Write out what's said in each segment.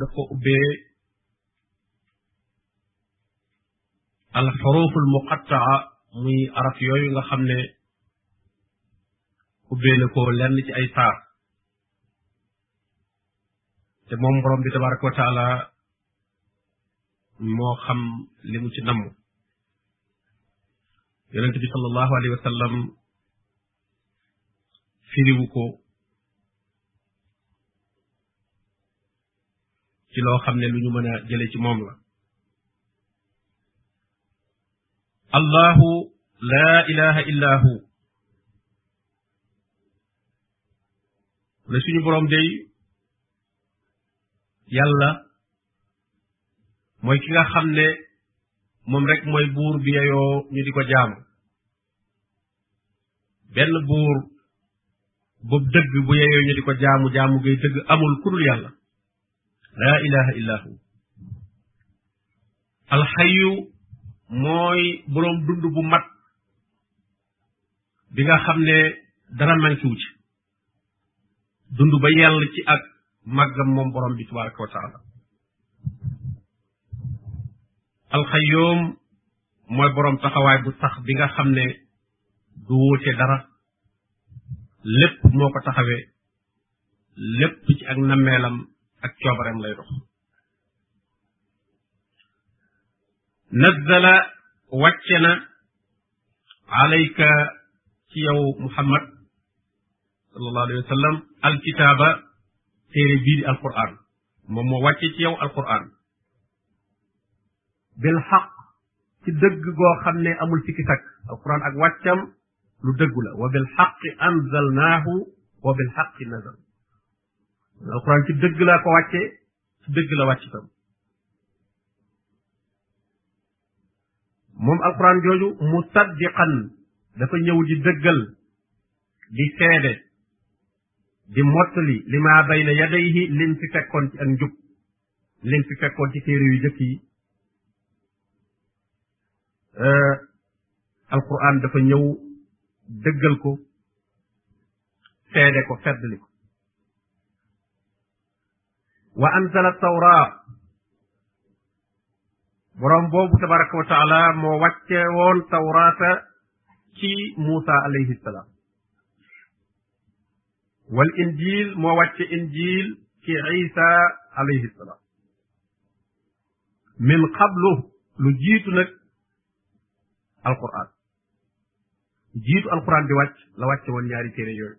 daf ko ubbee al xuruuf al muqattaa muy araf yooyu nga xam ne ubbee na ko lenn ci ay saar te moom borom bi tabaraka wa taala moo xam li mu ci namm yonent bi sallallahu alayhi wa sallam firiwu ko ci loo xam ne lu ñu mën a jële ci moom la allahu la ilaha illa hu ne suñu boroom day yàlla mooy ki nga xam ne moom rek mooy buur bi yeyoo ñu di ko jaamu benn buur bu dëgg bu yeyoo ñu di ko jaamu jaamu gay dëgg amul ku dul yàlla laa ilaha illa hu alxayu mooy boroom dund bu mat bi nga xam ne dara mankiwu ci dund ba yàlla ci ak màggam moom borom bi tabaraka wa taala alxayoom mooy borom taxawaay bu sax bi nga xam ne du wuute dara lépp moo ko taxawee lépp ci ak nammeelam ak coobareem lay dox nazzala wàcce na alayka ci yow muhammad sallallahu alayhi wa sallam alkitaaba téere bii di alquran moom moo wàcce ci yow alquran bil xaq ci dëgg goo xam ne amul sikki sakk alquran ak wàccam lu dëggu la wa bil xaqi anzalnaahu wa bil xaqi nazal alquran ci dëgg laa ko wàcce ci dëgg la wàcc tam moom alquran jooju musaddiqan dafa ñëw di dëggal di seede di mottali li maa bayna yadayhi lim fi fekkoon ci ak njub lim fi fekkoon ci téere yu jëkk yi euh, alquran dafa ñëw dëggal ko seede ko feddli ko wa anzala tawra boroom boobu tabaraka wa taala moo wàcce woon tawraata ci Muusa alayhi salaam wal injil moo wàcce injil ci Isa alayhi salaam min qablu lu jiitu nag alquran jiitu alquran di wàcc la wàcce woon ñaari téere yooyu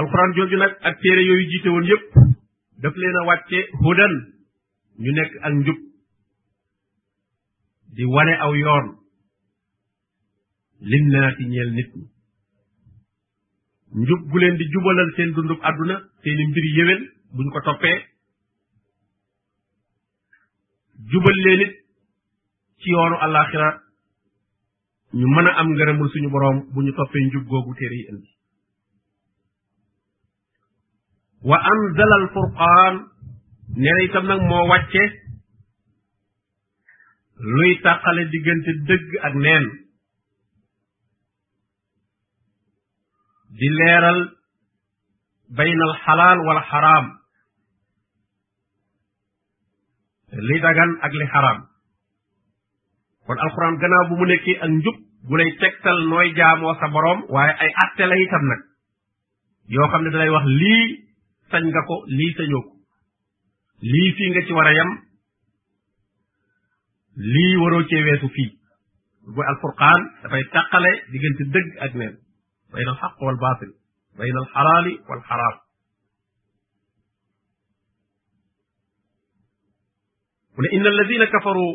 alxuraan jooju nag ak téere yooyu jiite woon yépp daf leen a wàcce hudan ñu nekk ak njub di wane aw yoon linnaati ñeel nit ñi njub gu leen di jubalal seen dundub àdduna seeni mbir yéwén buñ ko toppee jubal leen it ci yoonu àllaaxira ñu mën a am ngërëmul suñu boroom bu ñu toppee njub googu téere yi indi wa anzala al furqaan nee na itam nag moo wàcce luy tàqale diggante dëgg ak neen di leeral baynal xalaal wal xaraam li dagan ak li xaraam kon alxuraan gannaaw bu mu nekkee ak njub bu lay tegtal nooy jaamoo sa boroom waaye ay atte la itam nag yoo xam ne dalay wax lii sañ nga ko lii sañoo ko lii fii nga ci war a yem lii waroo cee weesu fii bu alfurqaan dafay tàqale diggante dëgg ak neen bayna alxaq wal baatil bayna alxalaali wal xaraam mu ne inna alladina kafaru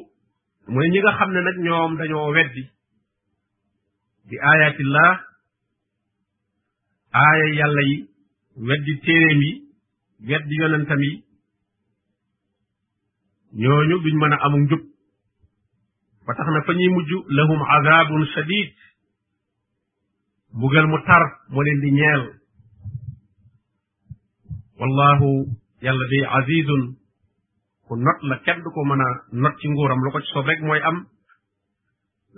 mu ne ñi nga xam ne nag ñoom dañoo weddi bi ayatillah aaya yàlla yi weddi téeréem yi weddi yonentam yi ñooñu duñ mën a amul njub ba tax na fa ñuy mujj lahum azabun shadid mbugal mu tar moo leen di ñeel wallahu yàlla day azizun ku not la kenn du ko mën a not ci nguuram lu ko ci soob rek mooy am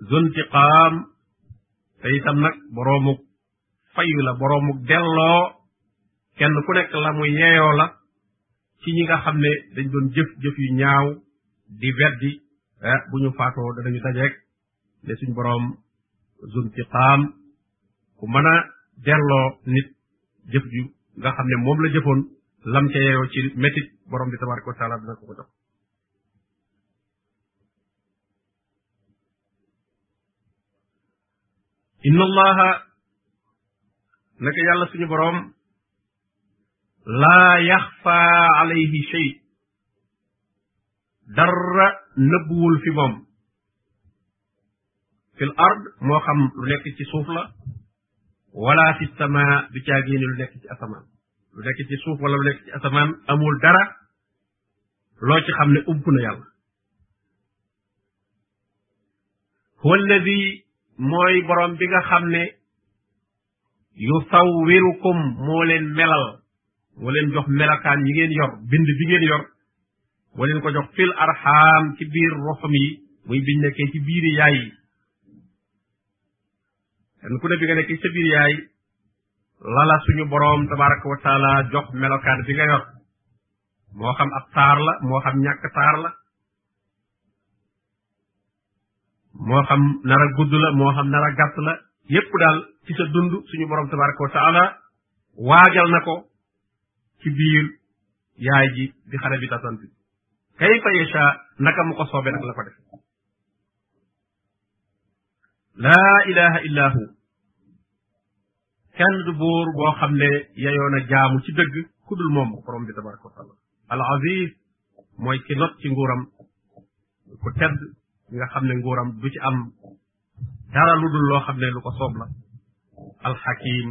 zuntiqaam te itam nag boroomuk fayu la boroomuk delloo kenn ku nekk la mu yeeyoo la ci ñi nga xam ne dañ doon jëf jëf yu ñaaw di weddi eh, bu ñu faatoo danañu dajeek ne suñ boroom zuntiqaam ku mën a delloo nit jëf ju nga xam ne moom la jëfoon lam ca yeyoo ci métit borom bi tabaraka wa taala dina ko ko jox inna allaha naka yàlla suñu boroom laa yaxfa alayhi shay dara nëbbuwul fi moom fil ard moo xam lu nekk ci suuf la wala fi sama du caagiini lu nekk ci asamaan lu nekk ci suuf wala lu nekk ci asamaan amul dara loo ci xam ne ump na yàlla huwa alladi mooy borom bi nga xam ne yusawwirukum moo leen melal moo leen jox melakaan yi ngeen yor bind bi ngeen yor moo leen ko jox fil arxaam ci biir roxam yi muy biñ nekkee ci biiri yaay yi kenn ku ne bi nga nekkee sa biir yaay lala suñu boroom tabaraka wa taala jox melokaan bi nga yor moo xam ab taar la moo xam ñàkk taar la moo xam nar a gudd la moo xam nar a gàtt la yépp daal ci sa dund suñu borom tabaraka wa taala waajal na ko ci biir yaay ji di xale bi tatan bi kayfa yasha naka mu ko soobee nag la ko def laa ilaha illa hu kenn du buur boo xam ne yayoon a jaamu ci dëgg ku dul moom borom bi tabaraka wa taala al aziz mooy ki not ci nguuram ku tedd nga xam ne nguuram du ci am dara lu dul loo xam ne lu ko soob la al hakim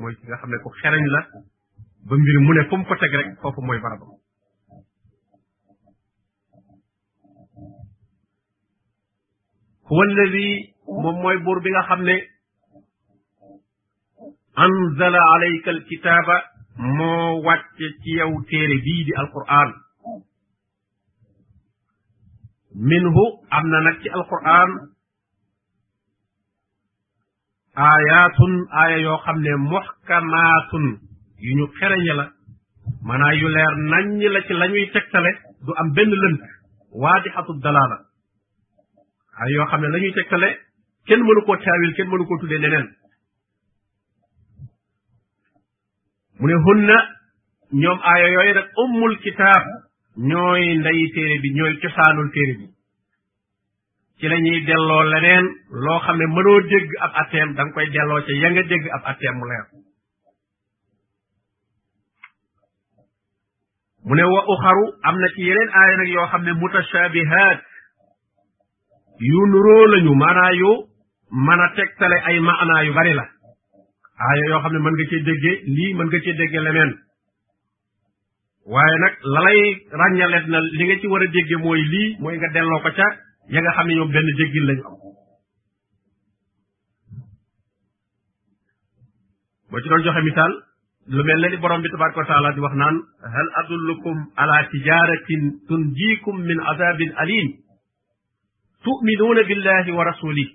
mooy ki nga xam ne ku xereñ la ba mbir mu ne fu mu ko teg rek foofu mooy barabam huwa alladi moom mooy buur bi nga xam ne anzala alayka alkitaaba moo wàcce ci yow téere bii di alquran minhu am na nag ci alquran aayaatun aaya yoo xam ne muhkamaatun yu ñu xereñe la maanaa yu leer naññ la ci la ñuy tegtale du am benn lënt waadixatu dalaala ay yoo xam ne la ñuy tegtale kenn mënu koo taawil kenn mënu koo tuddee neneen mu ne hunna ñoom aaya yooyu nag ummul kitaab ñooy ndeyi téere bi ñooy cosaanul téere bi ci la ñuy delloo leneen loo xam ne mënoo dégg ab atteem da nga koy delloo ca ya nga dégg ab atteem mu leer mu ne wa uxaru am na ci yeneen aaya nag yoo xam ne mutashabihaat yu nuroo lañu maanaa yu mën a tegtale ay maanaa yu bari la aaya yoo xam ne mën nga cee déggee lii mën nga cee déggee leneen waaye nag la lay ràññaleet na li nga ci war a dégge mooy lii mooy nga delloo ko ca ya nga xam ne ñoom benn déggin lañu am boo ci doon joxe misaal lu mel ne ni borom bi tabaraka wa taala di wax naan hal adullukum ala tijaratin tunjikum min azabin alim tu'minuuna billahi wa rasulihi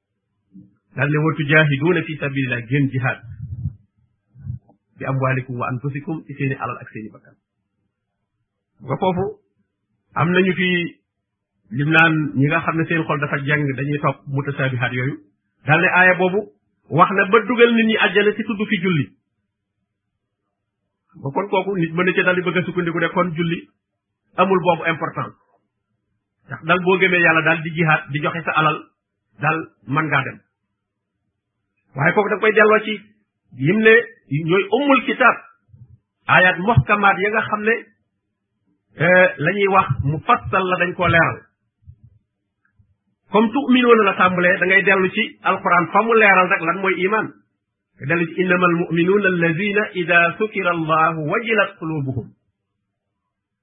daal ne wa tujaahiduuna fi sabilillah ngeen jihaad bi amwaalikum wa anfusikum ci seeni alal ak seeni bakkan nga foofu am nañu fi lim naan ñi nga xam ne seen xol dafa jàng dañuy topp mutasaabihaat yooyu daal ne aaya boobu wax na ba dugal nit ñi àjjana ci tudd fi julli ba kon kooku nit mën na ci dal di bëgg a sukkandiku ne kon julli amul boobu importance ndax dal boo gëmee yàlla daal di jihaat di joxe sa alal daal man ngaa dem waaye kooku da koy delloo ci yim ne ñooy ummul kitaab ayat muhkamaat ya nga xam ne eh, la ñuy wax mu fassal la dañ koo leeral comme tu'minuuna la tàmbalee da ngay dellu ci alquran fa mu leeral rek lan mooy iman nga dellu ci innama almuminuuna alladina ida sukira allahu wajilat qulubuhum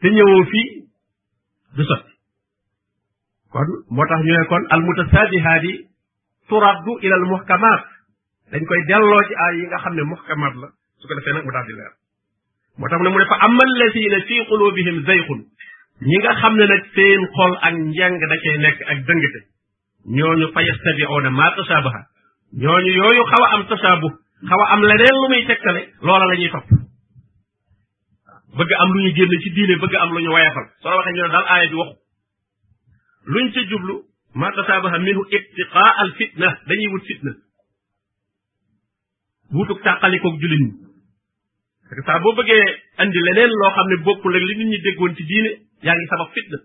te ñëwoo fii du sotti kon moo tax ñu ne kon al mutasaabihaat yi turaddu ila al muhkamaat dañ koy delloo ci aay yi nga xam ne muhkamaat la su ko defee nag mu daal di leer moo tax ne mu ne fa amal lazina fi qulubihim zayxun ñi nga xam ne nag seen xol ak njàng da cee nekk ak dëngate ñooñu fa yastabi'una ma tashabaha ñooñu yooyu xaw a am tashabu xaw a am leneen lu muy tegtale loola la ñuy topp bëgg am lu ñu génn ci diine bëgg am lu ñu wayafal soo la waxee ñu ne daal aaya bi waxu luñ ca jublu ma tashabaha minhu ibtiqaa al fitna dañuy wut fitna wutuk tàqalikoog jullit ñi parce que saa boo bëggee andi leneen loo xam ne bokkul ak li nit ñi déggoon ci diine yaa ngi sabab fitna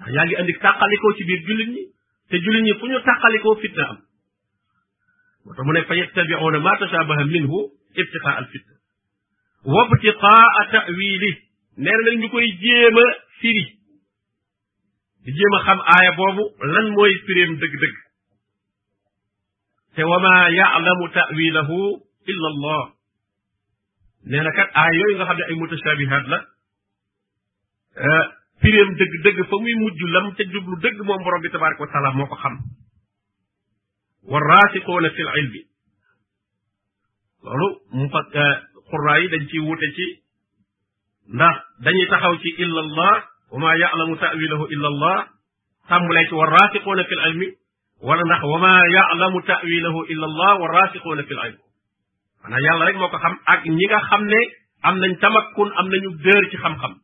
ndax yaa ngi andi tàqalikoo ci biir jullit ñi te jullit ñi fu ñu tàqalikoo fitna am moo tax mu ne fa yattabi'una ma tashabaha minhu ibtiqaa al fitna wa ibtiqaa ta'wili nee na nag ñu koy jéem a firi di jéem a xam aaya boobu lan mooy firéem dëgg-dëgg te wa ma yaalamu tawilahu illa allah nee na kat aaya yooyu nga xam ne ay mutashabihat la eh, firéem dëgg-dëgg fa muy mujj lam ca jublu dëgg moom borom bi tabaraka wa taala moo ko xam wa raasixoona fi l ilmi loolu mu fa eh, xuraa yi dañ ciy wute ci ndax dañuy taxaw ci illa allah wa ma ya'lamu ta'wilahu illa allah tàmbulee ci wa raasiquuna fil ilmi wala ndax wa ma ya'lamu ta'wilahu illa allah wa raasiquuna fil ilmi maanaam yàlla rek moo ko xam ak ñi nga xam ne am nañ tamakkun am nañu dër ci xam-xam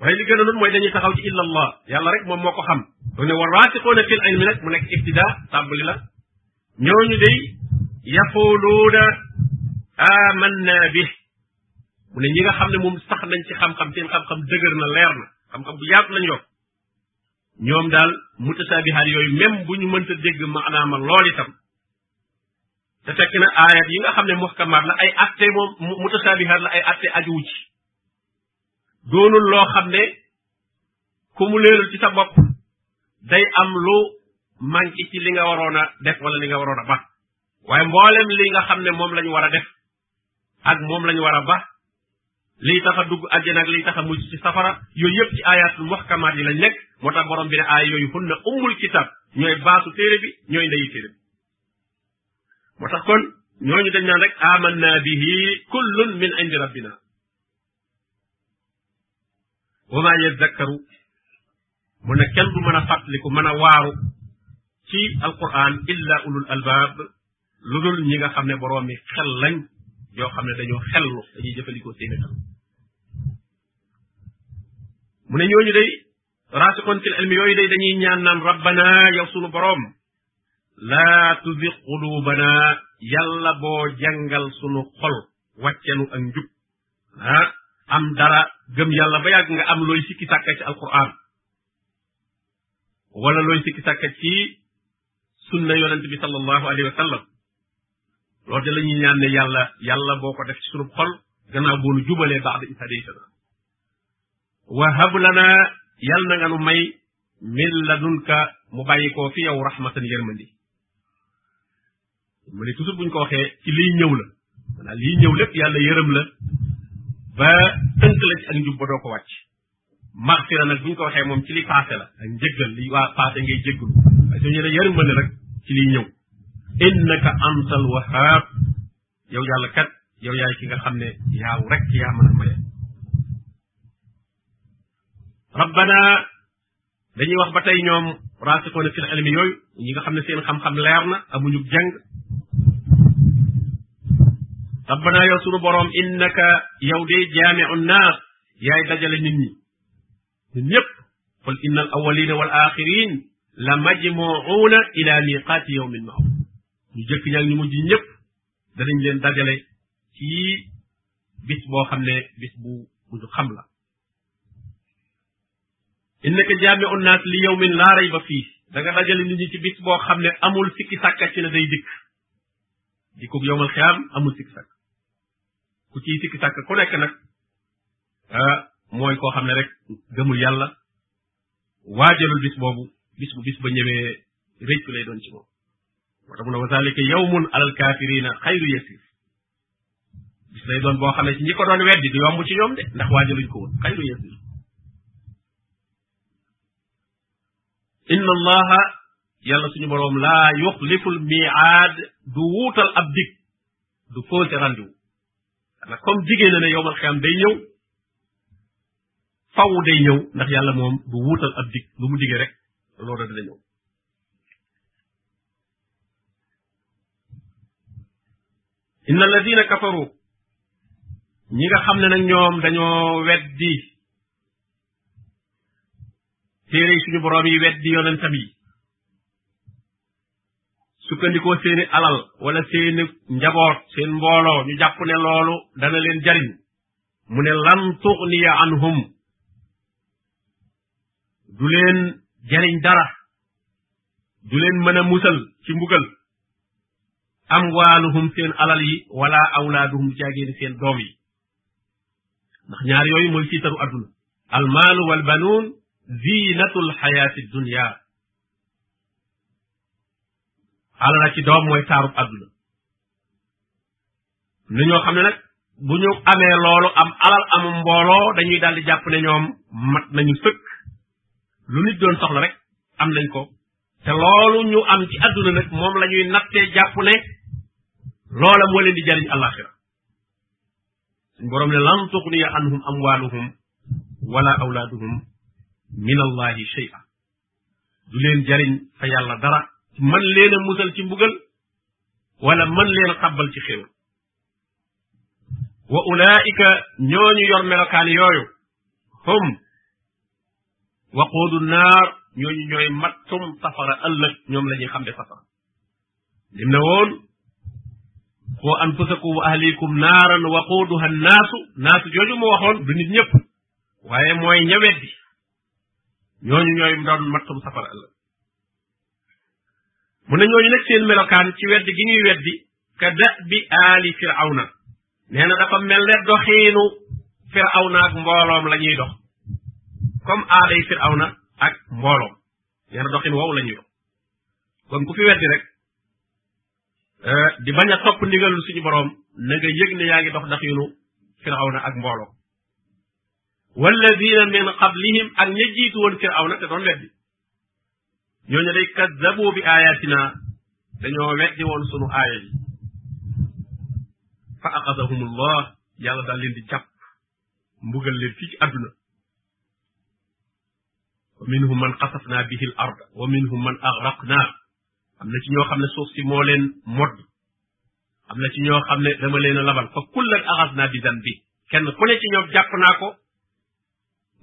waaye li gën a nun mooy dañuy taxaw ci illa allah yàlla rek moom moo ko xam mu ne wa raasixuuna fil ilmi nag mu nekk ibtida tàmbali la ñooñu day yaquluuna amanna bi mu ne ñi nga xam ne moom sax nañ ci xam-xam seen xam-xam dëgër na leer na xam-xam bu yaatu lañ yokk ñoom daal mutasaabihaat yooyu même bu ñu mënta dégg maanaama lool itam te fekk na aayat yi nga xam ne muhkamaat la ay atte moom mutasaabihaat la ay atte ajuwu ci doonul loo xam ne ku mu leerul ci sa bopp day am lu manqué ci li nga waroon a def wala li nga waroon a ba waaye mboolem li nga xam ne moom lañu war a def ak moom lañu war a ba liy tax a dugg àjjana ak liy tax a mucc ci safara yooyu yëpp ci ayatul muhkamaat yi lañ nekk moo tax borom bi ne aaya yooyu hunna ummul kitab ñooy baasu téere bi ñooy ndeyu téere bi moo tax kon ñooñu dañ naan rek amanna bihi kullun min indi rabbina wa ma yadakkaru mu ne kenn du mën a fàttaliku mën a waaru ci alquran illa ulul albaab lu dul ñi nga xam ne boroom mi xel lañ yoo xam ne dañoo xellu dañuy jëfandikoo seeni xel mu ne ñooñu day raasixoon fil ilmi yooyu day dañuy ñaan naan rabbana yow sunu boroom laa tuzi qulubana yàlla boo jàngal sunu xol wàccenu ak njub ah am dara gëm yàlla ba yàgg nga am looy sikki sàkka ci alquran wala looy sikki sàkka ci sunna yonent bi sallallahu alayhi wa sallam loolu de la ñuy ñaan ne yàlla yàlla boo ko def ci sunub xol gannaaw boo nu jubalee baax da isadaytana wa hab lana yal na nga nu may min ladunka mu bàyyi koo fi yow rahmatan yërmandi mu ne toujours buñ ko waxee ci liy ñëw la maanaam liy ñëw lépp yàlla yërëm la ba tënk la ci ak njub ba doo ko wàcc maxfira nag buñ ko waxee moom ci li passé la ak njëggal li waa passé ngay jéggul waaye suñu ne yërëm ne rek ci liy ñëw innaka antal wahab yow yàlla kat yow yaay ki nga xam ne yaaw rek yaa mën a maye rabbana dañuy wax ba tey ñoom raasixoona fil ilmi yooyu ñi nga xam ne seen xam-xam leer na amuñu jàng rabbana yow sunu boroom innaka yow de jaamiu naas yaay dajale nit ñi ñun ñëpp qul inna al awalina wal axirin la majmuuna ila miqaati yawmin ma'lum ñu jëkk ñaag ñu mujj ñëpp danañ leen dajale ci bis boo xam ne bis bu bu ñu xam la innaka jaami'u naas li yawmin laa rayba fii da nga dajale nit ñi ci bis boo xam ne amul sikki sàkka ci ne day dikk dikkub yowmal xiyaam amul sikki sàkk ku ciy sikki sàkk ku nekk nag ah, mooy koo xam ne rek gëmul yàlla waajalul bis boobu bis bu bis ba ñëwee rëccu lay doon ci moom moo tax mu ne wa zalika yawmun alal kaafirina xayru yasir bis lay doon boo xam ne ci ñi ko doon weddi du yomb ci ñoom de ndax waajaluñ ko woon xayru yasir inna allaha yàlla suñu boroom laa yuxliful miaad du wuutal ab dig du fausse rendez-vous ndax comme jigéen na ne yowmal xiyam day ñëw faw day ñëw ndax yàlla moom du wuutal ab dig lu mu digee rek loolu dina ñëw inna alladina kafaru ñi nga xam ne nag ñoom dañoo weddi téere suñu boroom yi weddi yonentam yi sukkandikoo seeni alal wala seeni njaboot seen mbooloo ñu jàpp ne loolu dana leen jariñ mu ne lan tuxniya anhum du leen jariñ dara du leen mën a musal ci mbugal amwaaluhum seen alal yi wala awlaaduhum caagéen seen doom yi ndax ñaar yooyu mooy tiitaru adduna almaalu wal banuun ziinatul xayaati dunya alal ak ci doom mooy taarub adduna lu ñoo xam ne nag bu ñu amee loolu am alal amu mbooloo dañuy daal di jàpp ne ñoom mat nañu sëkk lu nit doon soxla rek am nañ ko te loolu ñu am ci àdduna nag moom la ñuy nattee jàpp ne loola moo leen di jariñ àllaaxira suñ boroom ne lan tuxniya anhum amwaaluhum wala awlaaduhum min allahi shay'a du leen jariñ fa yàlla dara man leen a musal ci mbugal wala man leen a xabbal ci xéewal wa ulaika ñooñu yor melokaan yooyu hum waquudu naar ñooñu ñooy mattum safara ëllëg ñoom la ñuy xam ne safara lim ne woon qu anfusakum wa ahlikum naaran waquuduha naasu naasu jooju mu waxoon du nit ñëpp waaye mooy ña weddi ñooñu ñooy doon mattum safara ëllëg mu ne ñooñu nag seen melokaan ci wedd gi ñuy weddi ka da bi aali firawna nee na dafa mel ne doxiinu firawna ak mbooloom la ñuy dox comme aaday firawna ak mbooloom nee na doxin woowu la ñuy dox kon ku fi weddi rek euh, di bañ a topp ndigalul suñu boroom na nga yëg ne yaa ngi dox doxinu firawna ak mbooloom walladina min qablihim ak ña jiitu woon firawna te doon weddi ñooñu day kazzaboo bi ayatina dañoo weddi woon sunu aaya yi fa aqadahum allah yàlla daal leen di jàpp mbugal leen fii ci àdduna wa minhum man xasafna bihi l ard wa minhum man agraqna am na ci ñoo xam ne suuf si moo leen modd am na ci ñoo xam ne dama leen a labal fa kullan axasna bi dan bi kenn ku ne ci ñoom jàpp naa ko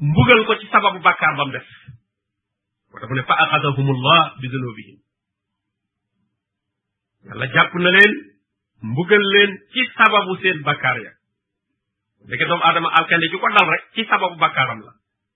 mbugal ko ci sababu bàkkaar bam def moo tax mu ne fa axasahum allah bi dunubihim yàlla jàpp na leen mbugal leen ci sababu seen bàkkaar ya ndeke doomu aadama alkande ju ko dal rek ci sababu bàkkaaram la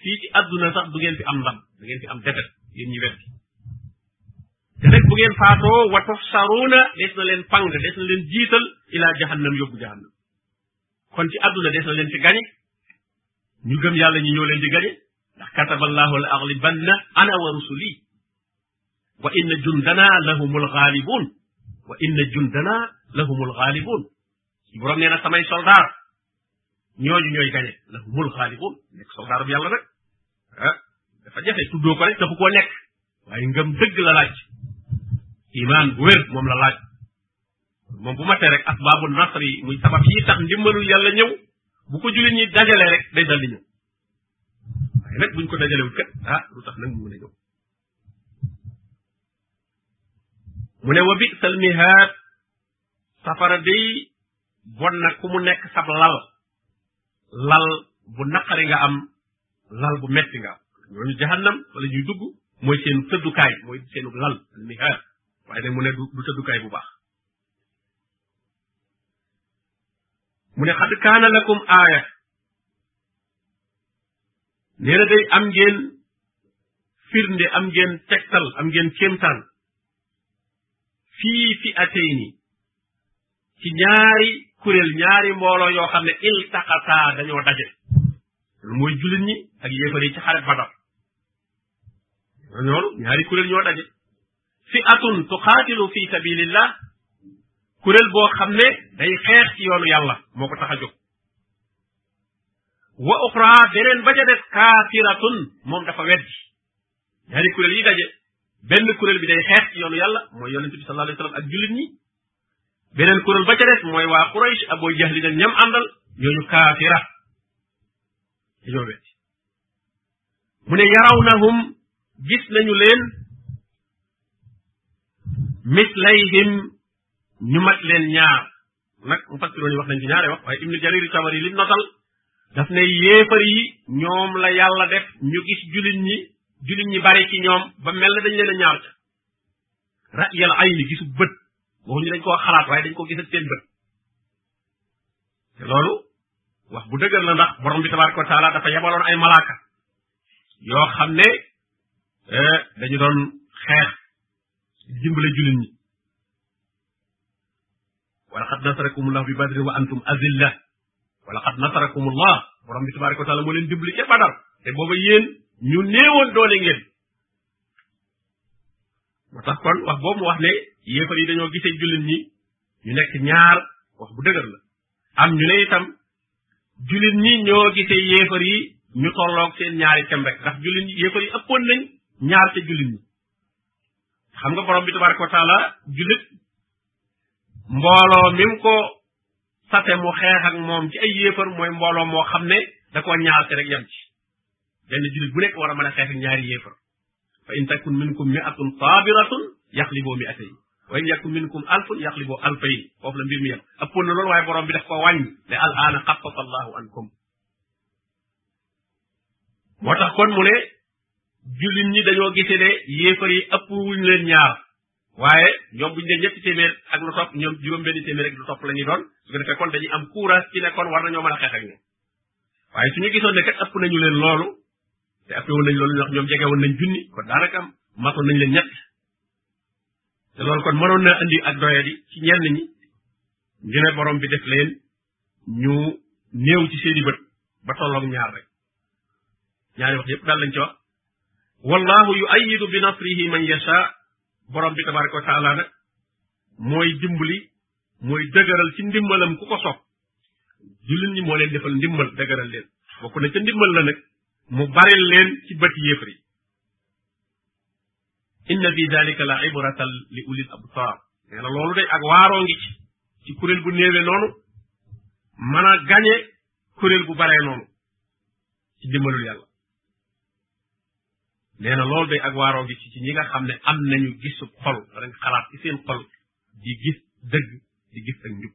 fii ci àdduna sax du ngeen fi am ndam da ngeen fi am defet yéen ñi wet te rek bu ngeen faatoo wa tuxsaruuna des na leen pang des na leen jiital ila jahannam yóbbu jahannam kon ci àdduna des na leen fi gañe ñu gëm yàlla ñi ñoo leen di gañe ndax kataballahu la aghlibanna ana wa rusuli wa inna jundana lahumul ghalibun wa inna jundana lahumul ghalibun borom nee na samay soldaar ñooñu ñooy gañe la humul xaalibuun nekk soldaar bi yàlla nag ah dafa jafe tuddoo ko rek dafa koo nekk waaye ngëm dëgg la laaj imaan bu wér moom la laaj moom bu matee rek asbaabu nasr yi muy sabab yi tax ndimbalul yàlla ñëw bu ko jullit ñi dajalee rek day dal di ñëw waaye nag buñ ko dajalewul kat ah lu tax nag mu mën a ñëw mu ne wa bi salmihaat safara day bon na ku mu nekk sab lal lal bu naqari nga am lal bu metti nga am ñooñu jahannam wala ñuy dugg mooy seen tëddukaay mooy seenu lal nihaar waaye nag mu ne du tëddukaay bu baax mu ne xad kaana lakum aaya nee na day am ngeen firnde am ngeen tegtal am ngeen kéemtaan fii fi atayni ci ñaari kuréel ñaari mbooloo yoo xam ne iltaqataa dañoo daje loolu mooy jullit ñi ak yéefar yi ci xarit Badar loolu ñaari kuréel ñoo daje fi atun tuqaatilu fi sabilillah kuréel boo xam ne day xeex ci yoonu yàlla moo ko tax a jóg wa uxra beneen ba ca des kaafiratun moom dafa weddi ñaari kuréel yi daje benn kuréel bi day xeex ci yoonu yàlla mooy yonente bi sallallahu alayhi wasallam ak jullit ñi beneen kuréel ba ca des mooy waa Quraysh Abu Jahli nag ñam àndal ñooñu kaafira dañoo wetti mu ne yarawnahum gis nañu leen mislayhim ñu mat leen ñaar nag mu fassiroon yi wax nañ ci ñaare wax waaye ibnu jarir tabari li notal daf ne yéefar yi ñoom la yàlla def ñu gis jullit ñi jullit ñi bari ci ñoom ba mel na dañ leen a ñaar ca ra'yal ayni gisu bët waxuñu dañ koo xalaat waaye dañ ko gis ak seen bët te loolu wax bu dëgër la ndax borom bi tabaraka wa taala dafa yebaloon ay malaaka yoo xam ne eh, dañu doon xeex dimbale jullit ñi wala xat nasarakum allah bi badri wa antum azilla wala xat nasarakum allah borom bi tabaraka wa taala moo leen dimbali ca badar te booba yéen ñu néewoon doole ngeen moo tax kon wax boobu mu wax ne yéefar yi dañoo gisee jullit ñi ñu nekk ñaar wax bu dëgër la am ñu ne itam jullit ñi ñoo gisee yéefar yi ñu tolloog seen ñaari kem rek ndax jullit ñi yéefar yi ëppoon nañ ñaar ca jullit ñi xam nga borom bi tabaraka wa taala jullit mbooloo mi mu ko sate mu xeex ak moom ci ay yéefar mooy mbooloo moo xam ne da koo ñaal te rek yem ci benn jullit bu nekk war a mën a xeex ak ñaari yéefar fa in takun minkum mi'atun sabiratun yaxliboo mi'atayn wa in yakun minkum alfun yaxliboo alfayn foofu la mbir mi yem ëppoon na loolu waaye borom bi daf ko wàññi ne al aana xafafa allahu ankum moo tax kon mu ne jullit ñi dañoo gise ne yéefar yi ëpp wuñ leen ñaar waaye ñoom buñ dee ñetti téeméer ak lu topp ñoom juróom benn téeméer ak lu topp la ñuy doon su ko defee kon dañuy am courage ci ne kon war nañoo mën a xeex ak ñoom waaye suñu gisoon ne kat ëpp nañu leen loolu te ëpp woon nañ loolu ndax ñoom jege woon nañ junni kon daanaka matoon nañ leen ñett te loolu kon mënoon naa andi ak doyadi ci ñenn ñi ñu ne borom bi def leen ñu néew ci seeni bët ba tolloog ñaar rek ñaari wax yépp daal lañ ci wax wallahu yu ayidu bi nasrihi man yasha borom bi tabaraka wa taala nag mooy dimbali mooy dëgëral ci ndimbalam ku ko sopp jullit ñi moo leen defal ndimbal dëgëral leen bokk na ca ndimbal la nag mu baril leen ci bët yéefar yi inna fi dalika la ibratan li ulil absar nee na loolu day ak waaroo ngi ci ci kuréel bu néewee noonu mën a gañe kuréel bu baree noonu ci dimbalul yàlla nee na loolu day ak waaroo ngi ci ci ñi nga xam ne am nañu gisu xol danañ xalaat ci seen xol di gis dëgg di gis ak njub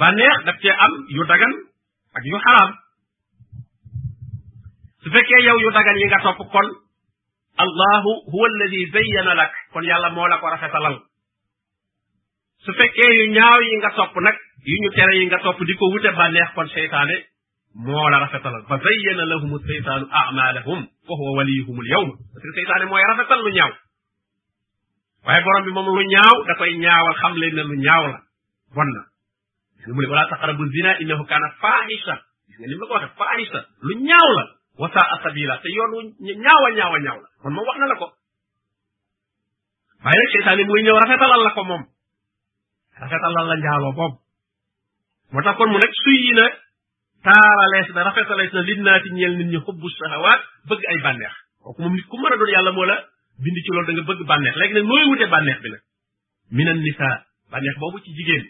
bànneex daf cee am yu dagan ak yu xaraam su fekkee yow yu dagan yi nga topp kon allahu huwa alladi zayyana lak kon yàlla moo la ko rafetalal su fekkee yu ñaaw yi nga topp nag yu ñu tere yi nga topp di ko wute bànneex kon seytaane moo la rafetalal fa zayyana lahum seytaanu amalahum fa huwa waliyuhum al yawma parce que seytaane mooy rafetal lu ñaaw waaye borom bi moom lu ñaaw da koy ñaawal xam leen ne lu ñaaw la bon na gis nga mu ne wala taqrabu zina innahu kana fahisha gis nga ni mu la ko waxe fahisha lu ñaaw la wa saa sabila te yoon wu ñaaw a ñaaw a ñaaw la kon moom wax na la ko waaye nag seytaane mooy ñëw rafetalal la ko moom rafetalal la njaaloo boobu moo tax kon mu nekk suy yi na taaralees na rafetalees na lin naa ci ñeel nit ñi xubbu saxawaat bëgg ay bànneex kooku moom nit ku mën a doon yàlla moo la bind ci loolu da nga bëgg bànneex léegi nag nooy wute bànneex bi nag minan nisaa bànneex boobu ci jigéen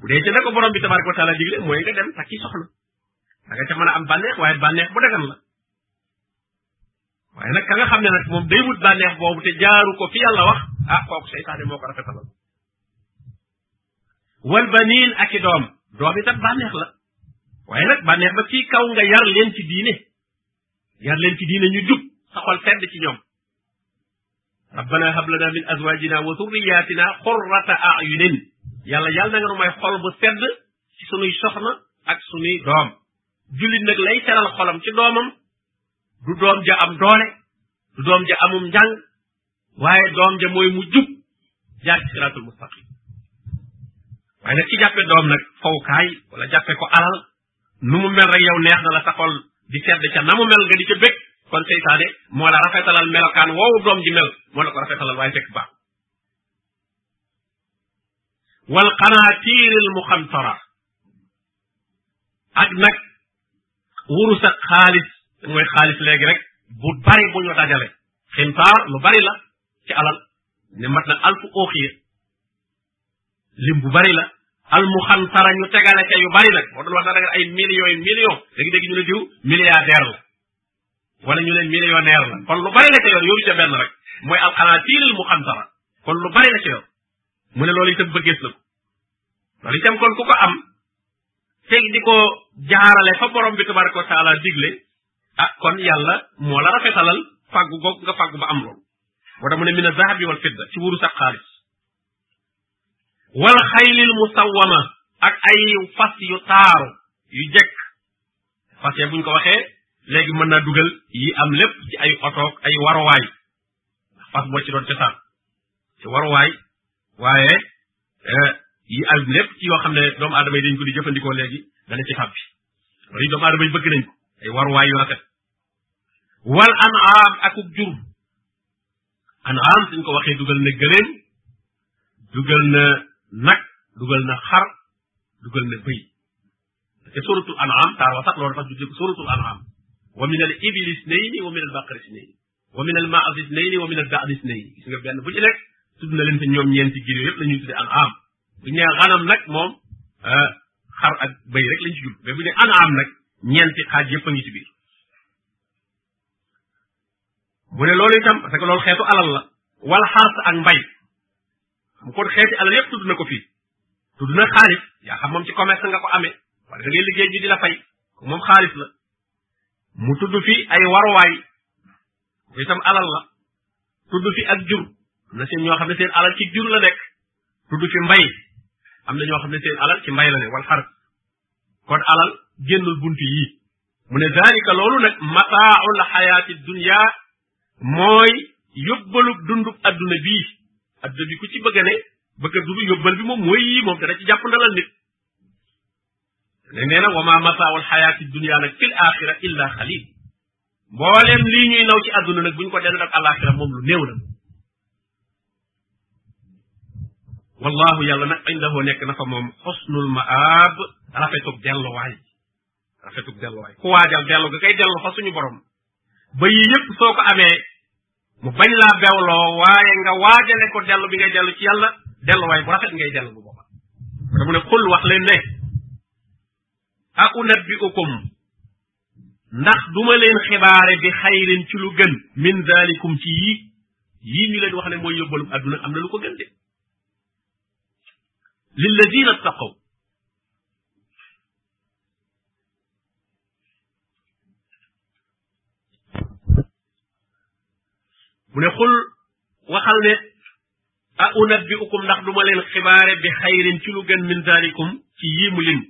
bu dee ci na ko borom bi tabaraka wa taala digle mooy nga dem takki soxna da nga ca mën a am bànneex waaye bànneex bu dagan la waaye nag ka nga xam ne nag moom day wut bànneex boobu te jaaru ko fi yàlla wax ah kooku seytaane moo ko rafetalal wal baniin ak i doom doom itam bànneex la waaye nag bànneex ba ci kaw nga yar leen ci diine yar leen ci diine ñu jub sa xol sedd ci ñoom rabbana hab lana min azwajina wa dhurriyyatina qurrata a'yunin yàlla yàlla na nga nu may xol bu sedd ci sunuy soxna ak sunuy doom jullit nag lay teral xolam ci doomam du doom ja am doole du doom ja amum njàng waaye doom ja mooy mu jub jaar ci siraatul mustaqim waaye nag ci jàppe doom nag fowkaay wala jàppe ko alal nu mu mel rek yow neex na la sa xol di sedd ca na mu mel nga di ca bëgg kon seytaane moo la rafetalal melokaan woowu doom ji mel moo la ko rafetalal waaye fekk baax wal qanaatiiril muqantara ak nag wurus ak xaalis mooy xaalis léegi rek bu bari bu ñu dajale xintaar lu bari la ci alal ne mat na alfu ooxiya lim bu bari la al mu xantara ñu tegale ca yu bari nag moo doon wax na daga ay millions yi millions léegi dégg ñu ne diw milliardaire la wala ñu ne millionnaire la kon lu bari la ca yor yoru ca benn rek mooy alxanaatil mu xantara kon lu bari la ca yor mu ne loolu itam bëggees na ko loolu itam kon ku ko am te di ko jaarale fa borom bi tabaraka wa taala digle ah kon yàlla moo la rafetalal fàggu goog nga fàggu ba am loolu moo tax mu ne mina zahabi wal fidda ci wurus ak xaalis wal xaylil musawwama ak ay fas yu taaru yu jekk fas ya buñ ko waxee léegi mën naa dugal yi am lépp ci ay otoog ay waruwaay ndax fas moo ci doon cosaan ci waruwaay waaye eh, yi al lépp ci yoo xam ne doomu aadama yi dañ ko di jëfandikoo léegi dana ci fab bi loolu yi doomu aadama yi bëgg nañ ko ay waruwaay yu rafet wal anaam akuk jur anaam suñ ko waxee dugal na gëléem dugal na nag dugal na xar dugal na bëy te suratul an'am taar wa sax loolu tax ñu jëkk suratul an'am wa min al ibli isnayni wa min al baqari isnayni wa min al maas isnayni wa min al daad isnayni gis nga benn bu ci nekk tudd na leen te ñoom ñeenti gir yëpp la ñuy tudde an am bu ñu nee xanam nag moom euh, xar ak bëy rek lañ ci jub mais bu ñu nee an am nag ñeenti xaaj yëpp a ngi ci biir mu ne loolu itam parce que loolu xeetu alal la wala xaas ak mbay xam kon xeeti alal yëpp tudd na ko fii tudd na xaalis yaa xam moom ci commerce nga ko amee wala da ngay liggéey ñu di la fay moom xaalis la mu tudd fi ay waruwaay ko itam alal la tudd fi ak jur am na seen ñoo xam ne seen alal ci jur la nekk tudd fi mbay am na ñoo xam ne seen alal ci mbay la ne wal xar kon alal génnul bunt yi mu ne zalika loolu nag mataaul xayaati dunya mooy yóbbalub dundub adduna bii adduna bi ku ci bëgg ne bëgg a dund yóbbal bi moom mooy yii moom dana ci jàpp ndalal nit ne nee na wa ma masaawul xayaati dunia nag fil axira illa xalil mbooleem lii ñuy naw ci àdduna nag buñ ko delloo ak alaxira moom lu néew la wallahu yàlla nag indahu nekk na fa moom xosnul maab rafetub delluwaay rafetub delluwaay ku waajal dellu ga kay dellu fa suñu borom ba yii yëpp soo ko amee mu bañ laa bewloo waaye nga waajale ko dellu bi ngay dellu ci yàlla delluwaay bu rafet ngay dellu bu boppam da mu ne xul wax leen ne a unabbiukum ndax duma leen xibaare bi xayrin ci lu gën min dalikum ci yii yii ñu leen wax ne mooy yóbbalum adduna am na lu ko gën de lilladina taqaw mu ne xul waxal ne a unabbiukum ndax duma leen xibaare bi xayrin ci lu gën min dalikum ci yii mu lim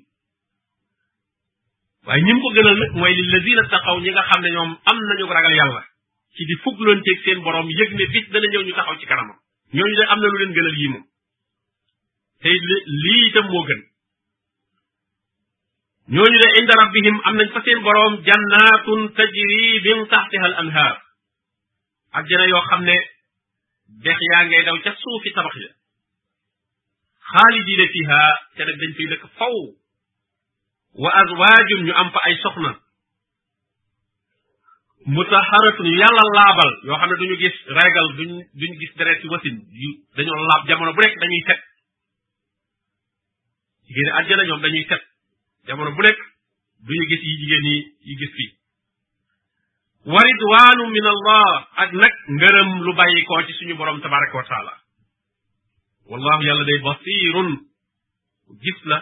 waaye ñi mu ko gënal nag mooy lillazina taqaw ñi nga xam ne ñoom am nañu ragal yàlla ci di fuglanteeg seen borom yëg ne bis dana ñëw ñu taxaw ci kanamam ñooñu de am na lu leen gënal yii moom te lii itam moo gën ñooñu de inda rabbihim am nañ fa seen boroom jannaatun tajri min taxtiha al anhaar ajjana yoo xam ne dex yaa ngay daw ca suufi tabax ya xaalidiina fiha te nag dañ fiy dëkk faw wa azwaajum ñu am fa ay soxna mutaharatun yu yàlla laabal yoo xam ne duñu gis régal duñ duñu gis deret ci wasin yu dañoo laab jamono bu nekk dañuy set jigéen yi àjjana ñoom dañuy set jamono bu nekk duñu gis yi jigéen yi yi gis fii wa ridwaanu min allah ak nag ngërëm lu bàyyi koo ci suñu borom tabaraka wa taala wallahu yàlla day basirun gis na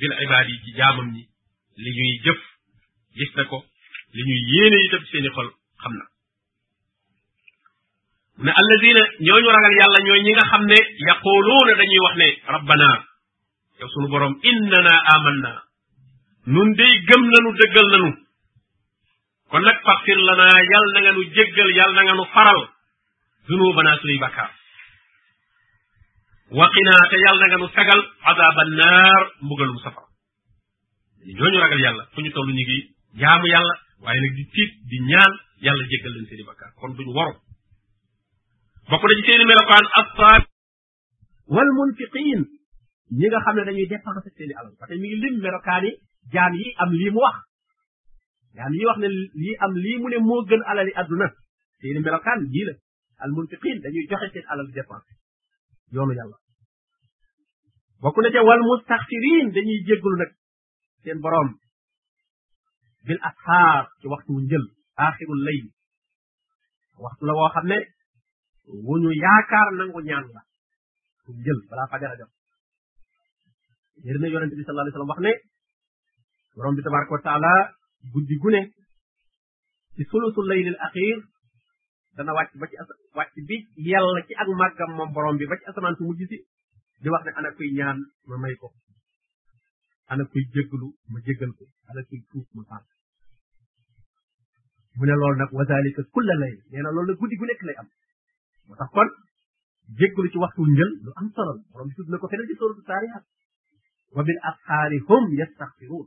bil ibaad yi ci jaamam ñi li ñuy jëf gis na ko li ñuy yéene itam seeni xol xam na ne alladina ñooñu ragal yàlla ñooy ñi nga xam ne yaquluuna dañuy wax ne rabbana yow sunu borom innana amanna nun dey gëm nanu dëggal nanu kon nag faxfir lana yàlla na nga nu jéggal yàlla na nga nu faral dunubana sunuy bakkaar waqinaa te yàlla na nga nu sagal adaba naar mbugalum safara ñooñu ragal yàlla fu ñu toll ñu ngi jaamu yàlla waaye nag di tiit di ñaan yàlla jéggal leen seeni bakkaar kon duñu waru bokk na ci seeni melokaan assaab wal munfiqin ñi nga xam ne dañuy dépenser seeni alal parce que mi ngi lim melokaan yi jaam yi am lii mu wax jaam yi wax ne lii am lii mu ne moo gën alali adduna seeni melokaan yii la al munfiqin dañuy joxe seen alal dépenser yoonu yàlla bokk na ca wal mustaxfirin dañuy jégglu nag seen boroom bil asxaar ci waxtu wu njël aaxirul lay waxtu la woo xam ne wu ñu yaakaar nangu ñaan la wu njël balaa fajar a jot yér na yonente bi sallallahu alayhi wasallam wax ne borom bi tabaraka wa taala guddi gu ne ci sulusu laylil axiir dana wàcc ba ci as wàcc bi yàlla ci ak màggam moom borom bi ba ci asamaan su mujj si di wax ne ana kuy ñaan ma may ko ana kuy jéggalu ma jéggal ko ana kuy tuub ma faat mu ne loolu nag wa zalika kulla layl nee na loolu nag guddi gu nekk lay am moo tax kon jéggalu ci waxtu njël lu am solo la borom bi tudd na ko feneen ci sóoratu saariyaat wa bil asxaari hum yastaxfiruun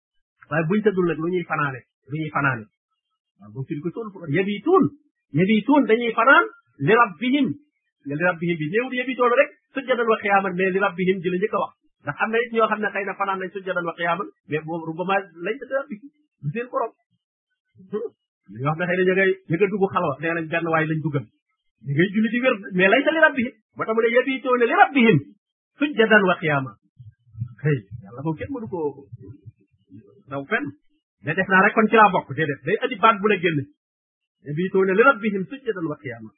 waaye buñ tëddul nag lu ñuy fanaane lu ñuy fanaane waaw boo firi ko tool yabituun yabituun dañuy fanaan li rabbihim nga li rabbihim bi néew yëpp toolu rek sujjadan wa qiyaaman mais li rabbihim ji la njëkk a wax ndax am na it ñoo xam ne xëy na fanaan nañ sujjadan wa qiyaaman mais boobu rubama lañ ta rabbi du seen borom li nga xam ne xëy na ña ngay ña nga dugg xalwa nee nañ benn waay lañ duggal ñi ngay julli di wér mais laysa li rabbihim ba tax mu ne yabituuna li rabbihim sujjadan wa qiyaama xëy yàlla moom kenn mënu koo daw fenn mais def naa rek kon ci laa bokk déedéet day andi baat bu la génn yabituuna li rabbihim sujjadan wa qiyaama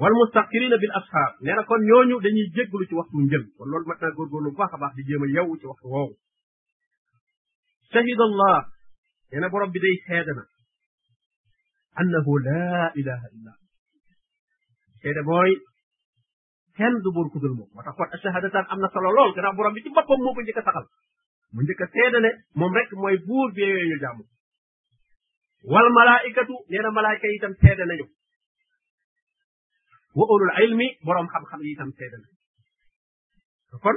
wal mustaxfirina bil asxaar nee na kon ñooñu dañuy jégglu ci waxtu njël kon loolu mat naa góorgóorlu bu baax a baax di jéem a yeewu ci waxtu woowu shahida allah nee na borom bi day seede na annahu laa ilaha illa seede mooy kenn du buur ku dul moom moo tax kon ashahadataan am na solo lool gannaaw borom bi ci boppam moo ko njëkk a saxal mu njëkk a seede ne moom rek mooy buur bi yooyu ñu jàmm wal malaikatu nee na malaayka yi itam seede nañu wa ulul ilmi boroom xam-xam yi itam seede nañu kon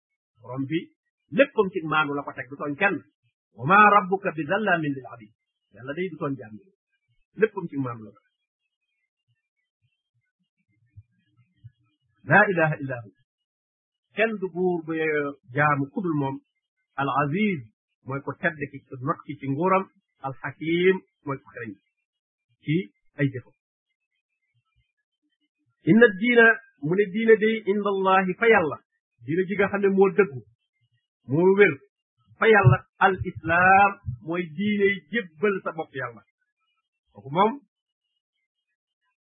borom bi léppam ci maanu la ko teg du tooñ kenn wa ma rabbuka bi zallamin lil abid yàlla day du tooñ jaam yi léppam ci maanu la ko laa ilaha illa hu kenn du buur bu yeyoo jaamu kudul moom al aziz mooy ko tedd ki not ki ci nguuram al hakim mooy ko xereñ ci ay jëfam inna diina mu ne diina day inda allahi fa yàlla diina ji nga xam ne moo dëggu moo wér fa yàlla al islaam mooy diine jébbal sa bopp yàlla kooku moom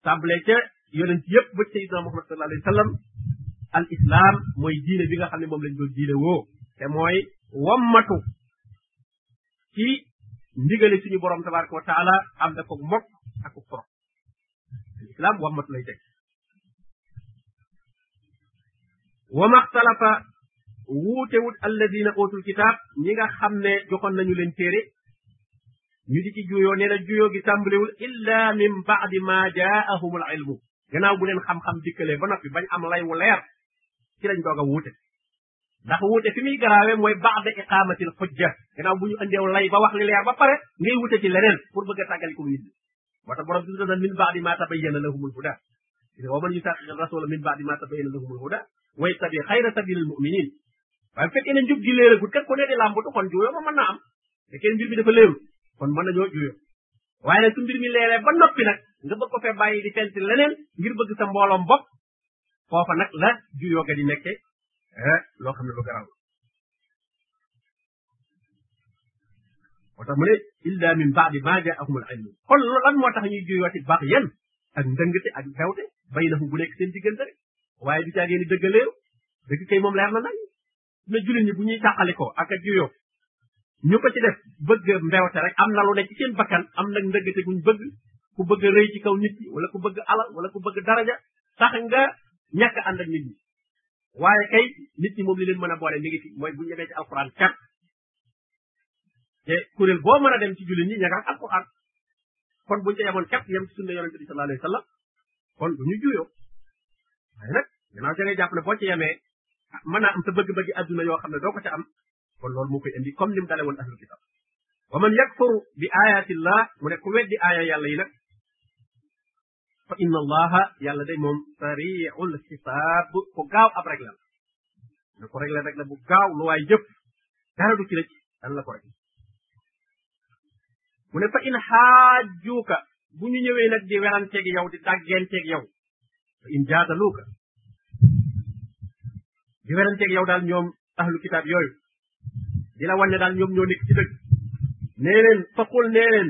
tàmbalee ca yonent yépp ba sayyidina muhammad sallallahu alayhi wa sallam al islaam mooy diine bi nga xam ne moom lañ doon diine woo te mooy wammatu ci ndigali suñu borom tabaraka wa taala ànd ak mbokk ak foro islam wammat lay teg wa maxtalafa wuutewut alladina utul kitaab ñi nga xam ne joxoon nañu leen téere ñu di ci juyoo nee na juyoo gi tàmbalewul illa min baadi ma jaahum al ilmu gannaaw bu leen xam-xam dikkalee ba noppi bañ am lay wu leer ci lañ doog a wuute ndax wuute fi muy garaawee mooy ba'da iqaamatil xujja gannaaw bu ñu andeew lay ba wax li leer ba pare ngay wute ci leneen pour bëgg a tàggali ko nit ñi moo tax borom bi tuddoon min ba'di ma tabayyana lahumul huda wa man yusaqiq rasula min ba'di ma tabayyana lahumul huda wa yattabi xayra sabilil mu'minin waaye bu fekkee ne njub gi léeragut kat ku ne di làmbatu kon juuyoo ma mën naa am fekkee mbir mi dafa léeru kon mën nañoo juuyoo waaye nag su mbir mi leeree ba noppi nag nga bëgg ko fee bàyyi di fent leneen ngir bëgg sa mbooloom bopp foofa nag la juyoo ga di nekke eh, loo xam ne lu garaw moo tax mu ne illa min baadi ma jaahumul ilm kon loolu lan moo tax ñuy juyoo ci baax yan ak ndëngte ak bewte bay na fu bu nekk seen diggante rek waaye du caagee ni dëggaleeru dëgg kay moom leer na nañ na jullit ñi bu ñuy tàqalikoo ak a juyoo ñu ko ci def bëgg mbewte rek am na lu ne ci seen bakkan am nag ndëggate guñ bëgg ku bëgg rëy ci kaw nit ñi wala ku bëgg alal wala ku bëgg daraja tax nga ñàkk ànd ak nit ñi waaye kay nit ñi moom li leen mën a boole mi ngi fi mooy bu ñu demee ci alquran kat te kuréel boo mën a dem ci jullit ñi ña nga ak alquran kon buñu ca yemoon képp yem ci sunna yonente bi sallallahu alayhi wa sallam kon du ñu juyoo waaye nag gannaaw ca ngay jàpp ne boo ci yemee mën naa am sa bëgg-bëggi adduna yoo xam ne doo ko ca am kon loolu moo koy indi comme ni mu dale woon ahlul kitab wa man yakfuru bi ayatillah mu ne ku weddi aaya yàlla yi nag fa inna allaha yàlla day moom sariul xisaab ko gaaw ab rek la na ko rek la rek la bu gaaw lu waay jëpp dara du ci rëcc dan la ko rek mu ne fa in xaajuuka bu ñu ñëwee nag di weranteeg yow di tàggeenteeg yow fa in jaadaluuka di weranteeg yow daal ñoom ahlu kitaab yooyu di la wan ne daal ñoom ñoo nekk ci dëgg nee leen faqul nee leen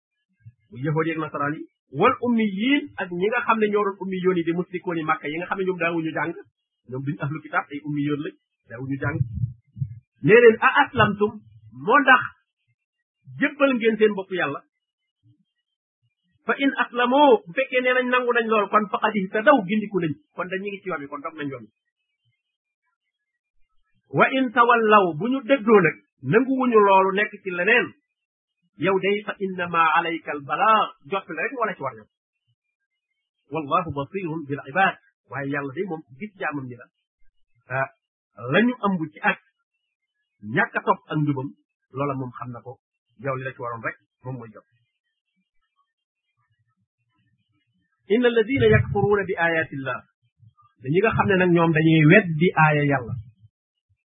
mu yahood yi ak nasaraan yi wal ummi yiin ak ñi nga xam ne ñoo doon ummi yoon yi di musrikoon yi màkka yi nga xam ne ñoom daawuñu jàng ñoom duñ ahlu kitaab ay ummi yoon lañ daawuñu jàng nee leen a aslamtum moo ndax jébbal ngeen seen bopp yàlla fa in aslamoo bu fekkee nee nañ nangu nañ lool kon faqad ihtadaw gindiku nañ kon dañu ngi ci yoon bi kon dog nañ yoon bi wa in tawallaw bu ñu déggoo nag nanguwuñu loolu nekk ci leneen yow day fa innama alayka al balaag jot la rek wala ci war yow wallahu basirun bil ibad waaye yàlla day moom gis jaamam ñi la ah la ñu ëmb ci ak ñàkk a topp ak njubam loola moom xam na ko yow li la ci waroon rek moom mooy jot in alladina yakfuruuna bi ayatillah dañi nga xam ne nag ñoom dañuy weddi aaya yàlla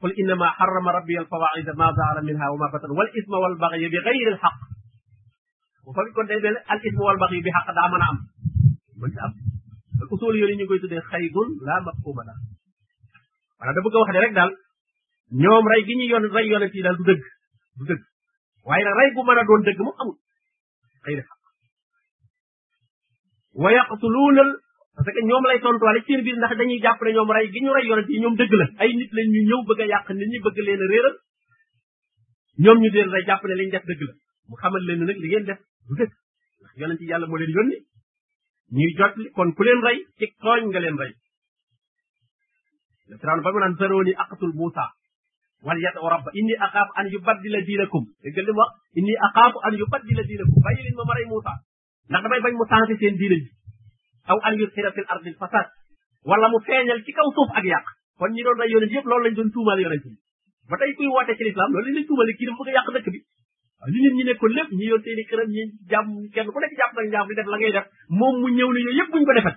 qul innama harrama rabbi al fawaida ma zahara minha wa ma batan wal isma wal baghy bi ghayri al haqq bu fa kon day mel al isma wal baghy bi haqq daa mën a am mën am al usul yooyu ñu koy tuddee xaydun la mafhuma la wala da bëgg wax ne rek daal ñoom rey gi ñu yoon rey yonent yi daal du dëgg du dëgg waaye nag rey gu mën a doon dëgg moom amul xëy na wa yaqtuluuna parce que ñoom lay tontuwaale ci biir ndax dañuy jàpp ne ñoom rey gi ñu rey yonent yi ñoom dëgg la ay nit lañ ñu ñëw bëgg a yàq nit ñi bëgg leen a réeral ñoom ñu deen rey jàpp ne liñ def dëgg la mu xamal leen nag li ngeen def du dëgg ndax yonent yi yàlla moo leen yónni ñuy jot kon ku leen rey ci tooñ nga leen rey la Firawna ba mu naan zaroni aqtul Muusa wal yad'u rabba inni axaafu an yubaddila diinakum déggal li mu wax inni axaafu an yubaddila diinakum bàyyi leen ma ma rey Muusa ndax damay bañ mu changé seen diina ji aw an yusira fil ardil fasad wala mu feeñal ci kaw suuf ak yàq kon ñi doon rey yonent yëpp loolu lañ doon tuumaal yonent bi ba tey kuy woote ci lislaam loolu lañ lañ tuumaale kii dafa bëgg a yàq dëkk bi waaw li nit ñi nekkoon lépp ñi yor seeni këram ñi jàmm kenn ku nekk jàpp nag njaam di def la ngay def moom mu ñëw ne yooyu yëpp buñ ko defat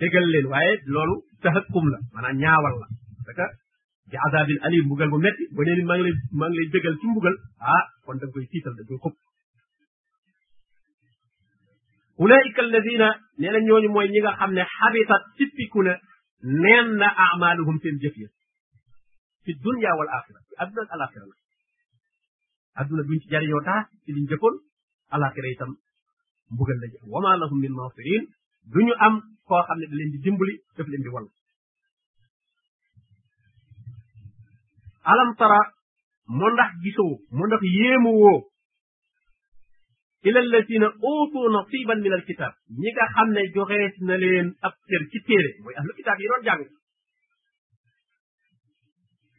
dégal leen waaye loolu tahakkum la maanaam ñaawal la parce que bi azabin alim mbugal bu metti boo nee ni maa ngi lay maa ngi lay dégal ci mbugal ah kon da nga koy tiital da nga koy xub ulaika alladina nee na ñooñu mooy ñi nga xam ne xabitat sippiku na neen na amaluhum seen jëf ya fi dunya wal axira ci adduna ak alaxira la adduna duñ ci jariñoo taas ci liñ jëkkoon alaxira itam mbugal la jëm wama lahum min nasirin duñu am koo xam ne da leen di dimbali daf leen di wall alam tara moo ndax gisoo moo ndax yéemu woo ila alladina uutu nasiban min alkitab ñi nga xam ne joxees na leen ab cër ci téere mooy ahlu kitaab yi doon jàng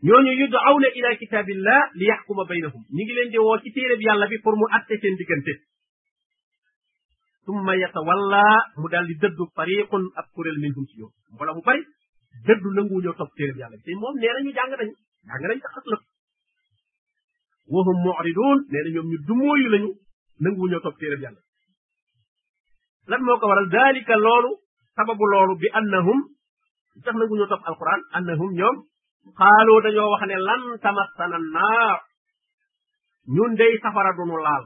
ñooñu yud'awna ila kitabillah li yaxkuma baynahum ñi ngi leen di woo ci téere bi yàlla bi pour mu atte seen diggante summa yatawalla mu daal di dëddu fariqun ab kuréel minhum ci ñoom mbooloo mu bari dëddu nanguwuñoo topp téere bi yàlla bi te moom nee nañu jàng nañ jàng nañ tax aslëf wahum mu'ridun nee na ñoom ñu dumóoyu lañu nangu ñoo topp téereb yàlla lan moo ko waral dalika loolu sababu loolu bi annahum tax nangu ñoo topp alquran annahum ñoom xaaloo dañoo wax ne lan tamassana naar ñun day safara dunu laal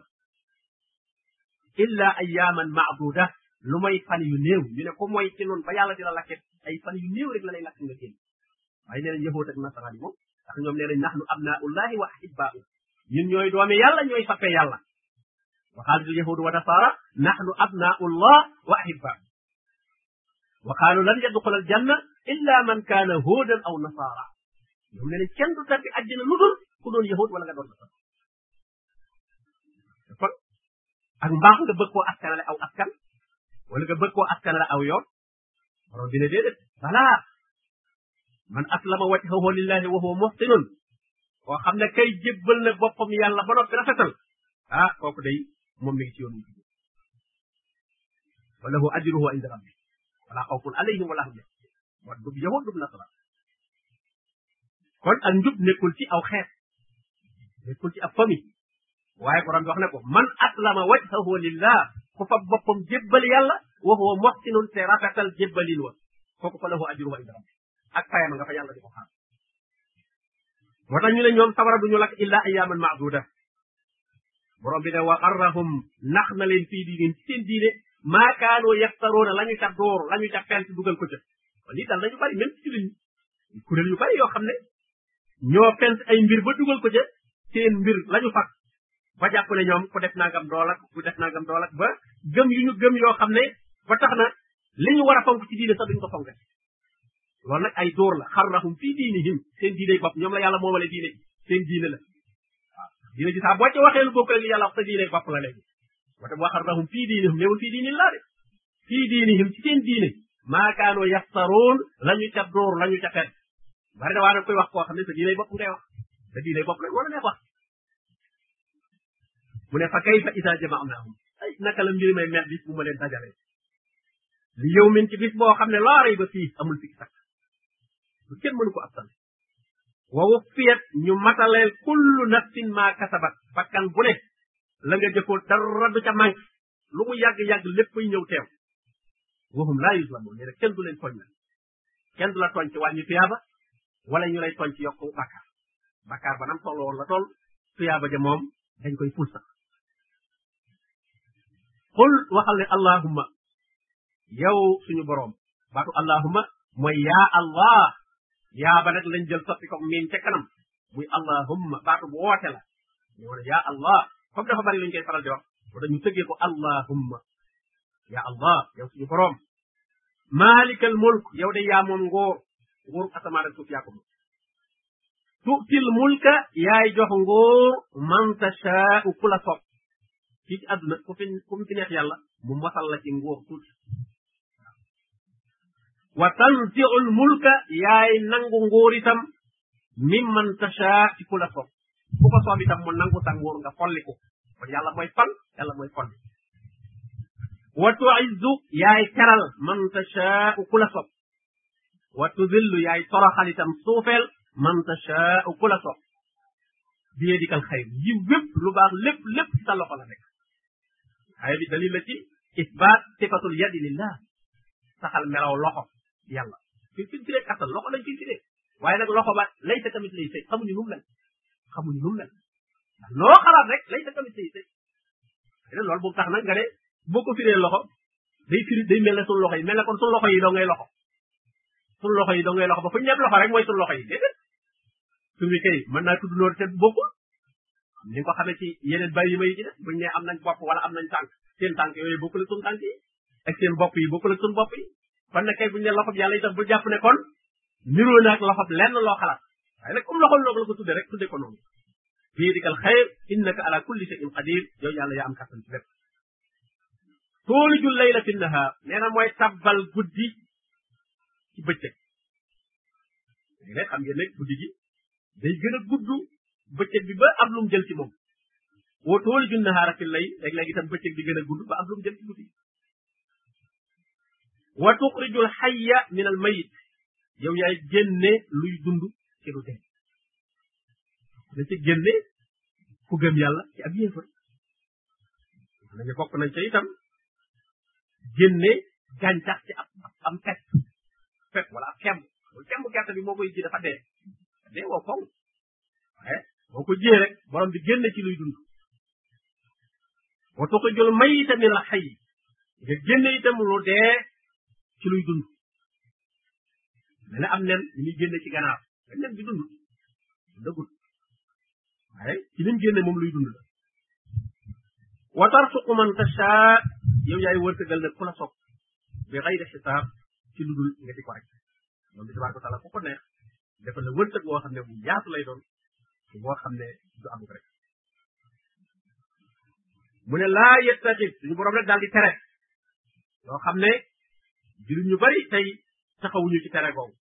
illa ayyaman maaduda lu may fan yu néew ñu ne ko mooy ci noonu ba yàlla di la lakke ay fan yu néew rek la lay lakk nga génn waaye nee nañ yahood ak nasaraan yi moom ndax ñoom nee nañ nahnu abnaullahi wa ahibbaahu ñun ñooy doomi yàlla ñooy sappe yàlla wa qaalat al yahudu wa nasara nahnu abnaullah wa ahibbaahu wa qaalu lan yadxula al janna illa man kaana huudan aw nasaara ñoom nee nañ kenn du tabbi àjjana lu dul ku doon yahood wala nga doon nasara kon ak mbaax nga bëgg koo askanale aw askan wala nga bëgg koo askanale aw yoon borom bi ne déedéet balaa man aslama wajhahu lillahi wa huwa muhsinun koo xam ne kay jébbal na boppam yàlla ba noppi rafetal ah kooku day moom mi ngi ci yoon wu wa lahu ajruhu inda rabbi wala xawfun alayhim wala hum yaxzanun dub yahud dub nasara kon ak njub nekkul ci aw xeet nekkul ci ab famille waaye borom bi wax ne ko man aslama wajhahu lillah ku fa boppam jébbal yàlla wa huwa muhsinun te rafetal jébbalin wa kooku fa lahu ajruhu inda rabbi ak fayam nga fa yàlla di ko xaar moo tax ñu ne ñoom sawara duñu lakk illa ayyaman ma'duda borom bi ne wa garrahum nax na leen fii diinin ci seen diine maakaanoo yaftaroona la ñu ca door la ñu ca fent dugal ko ca kon lii dal nañu bari même ci jullit ñi kuréel yu bari yoo xam ne ñoo fent ay mbir ba dugal ko ca seen mbir lañu fàq ba jàpp ne ñoom ku def nangam dool ak ku def nangam dool ak ba gëm yu ñu gëm yoo xam ne ba tax na li ñu war a fonk ci diine sax duñ ko fonk loolu nag ay dóor la xarrahum fii diinihim seen diine bopp ñoom la yàlla moomale diine seen diine la waaw diine ji sax boo ci waxee lu bokk rek li yàlla wax sa diine bopp la léegi wata wa xarrahum fii diinihim néewul fii diinillah de fii diinihim ci seen diine maa kaanoo yaftaroon la ñu ca dóor la ñu ca fekk bari na waa nag koy wax koo xam ne sa diinay bopp ngay wax sa diinay bopp rek wala neex wax mu ne fa kayfa ida jamaanaahum ay naka la mbir may mel bis bu ma leen dajale li yow min ci bis boo xam ne laa rayba fii amul fii sax lu kenn mënu ko attan wa wuffiyat ñu mataleel kullu nafsin maa kasabat bakkan bu ne la nga jëfoon dara du ca manque lu mu yàgg-yàgg lépp muy ñëw teew waxum laa yuslamoon nee na kenn du leen tooñ nag kenn du la tooñ ci wàññi tuyaaba wala ñu lay tooñ ci yokku bàkkaar bàkkaar ba nam toll woon la toll tuyaaba ja moom dañ koy ful sax xul waxal ne allahumma yow suñu boroom baatu allahumma mooy yaa allah yaa ba nag lañ jël soppi ko miin ca kanam muy allahumma baatu bu woote la ñu war yaa allah comme dafa bari luñ koy faral di wax wala ñu tëggee ko allahumma yaa allah yow suñu boroom maalikal mulk yow de yaa moom ngóor ngóor asamaan ak suuf yaa ko moom tu'til mulka yaay jox ngóor man tashaa'u ku la sopp fii ci àdduna ku fi ku fi neex yàlla mu mosal la ci ngóor tuuti wa tanzi'ul mulka yaay nangu ngóor itam mim man tasha ci ku la sopp ku ko soob itam mu nangu sa nguur nga folliku kon yàlla mooy fal yàlla mooy folli wa tuizzu yaay teral man tasha ku la sopp wa tudillu yaay toroxal itam suufeel man tasha ku la sopp bi yadikal xayr yi wépp lu baax lépp lépp ci sa loxo la nekk xayr bi dalil la ci isbaat sifatul yadi lillah saxal melaw loxo yàlla fi fi firee kattan loxo lañ fi firee waaye nag loxo ba lay sa tamit lay sëy xamuñu nu mu mel xamuñu nu mu mel ndax loo xalaat rek lay sa tamit lay sëy ne loolu bu tax nag nga ne boo ko firee loxo day firi day mel ne suñu loxo yi mel ne kon suñu loxo yi doo ngay loxo suñu loxo yi doo ngay loxo ba fu ñu loxo rek mooy suñu loxo yi déedéet tur bi kay mën naa tudd loolu te bokkul ni nga ko xamee ci yeneen bàyyi ma yi ci def buñ ne am nañ bopp wala am nañ tànk seen tànk yooyu bokkul ak suñu tànk yi ak seen bopp yi bokkul ak suñu bopp yi kon nag kay buñ ne loxob yàlla itam bu jàpp ne kon niroo naag loxob lenn loo xalaat waaye nag comme loxol loolu la ko tudde rek tudde ko noonu bi yadikal xayr innaka ala kulli shay'in qadir yow yàlla yaa am kàttan ci lépp toolijul layla fi nahaar nee na mooy tabbal guddi ci bëccëg léegi nag xam ngeen ne guddi gi day gën a gudd bëccëg bi ba am lu mu jël ci moom woo toolu jun nahaara fi lay léeg-léeg itam bëccëg bi gën a gudd ba am lu mu jël ci guddi wa tuxrijul xayya min al mayit yow yaay génne luy dund ci lu dee da ci génne ku gëm yàlla ci ab yéefar nañu bokk nañ ca itam génne gàncax ci ab am pet pet wala ab kemb loolu kemb gerte bi moo koy ji dafa dee dee woo koŋ waaye boo ko jiyee rek borom bi génn ci luy dund wa tuxrijul mayyita min al hayy nga génne itam lu dee ci luy dund mel ne am nen li muy génne ci ganaar te nen bi dund dëggut waaye ci lim génne moom luy dund la wa tarsuqu man tasha yow yaay wërsëgal nag ku la sopp bi xayri xisaab ci lu dul nga di ko aj moom bi tabaaraka taala ku ko neex defal la wërsëg woo xam ne bu yaatu lay doon boo xam ne du am rek mu ne laa yettaxib suñu borom rek daal di tere loo xam ne jullit ñu bari tey taxawuñu ci tere googu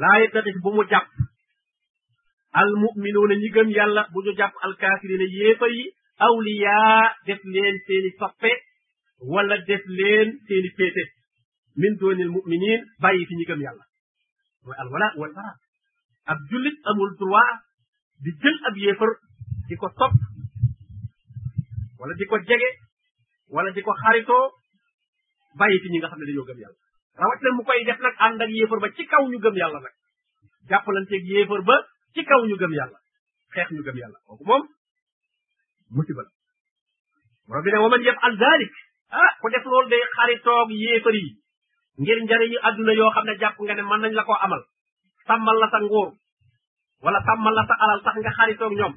laa yettaxib bu mu jàpp al muminuuna ñi gëm yàlla bu ñu jàpp al kaafirina yéefa yi awliyaa def leen seeni soppe wala def leen seeni féete min doonil muminin bàyyi fi ñi gëm yàlla mooy alwala wal bara ab jullit amul droit di jël ab yéefar di ko topp wala di ko jege wala di ko xaritoo bàyyi fi ñi nga xam ne dañoo gëm yàlla rawat na mu koy def nag ànd ak yéefar ba ci kaw ñu gëm yàlla nag jàppalanteeg yéefar ba ci kaw ñu gëm yàlla xeex ñu gëm yàlla kooku moom musiba la borom bi ne wa man yafal dalik ah ku def loolu day xaritoog yéefar yi ngir njariñu adduna yoo xam ne jàpp nga ne mën nañ la koo amal sàmmal la sa nguur wala sàmmal la sa alal sax nga xaritoog ñoom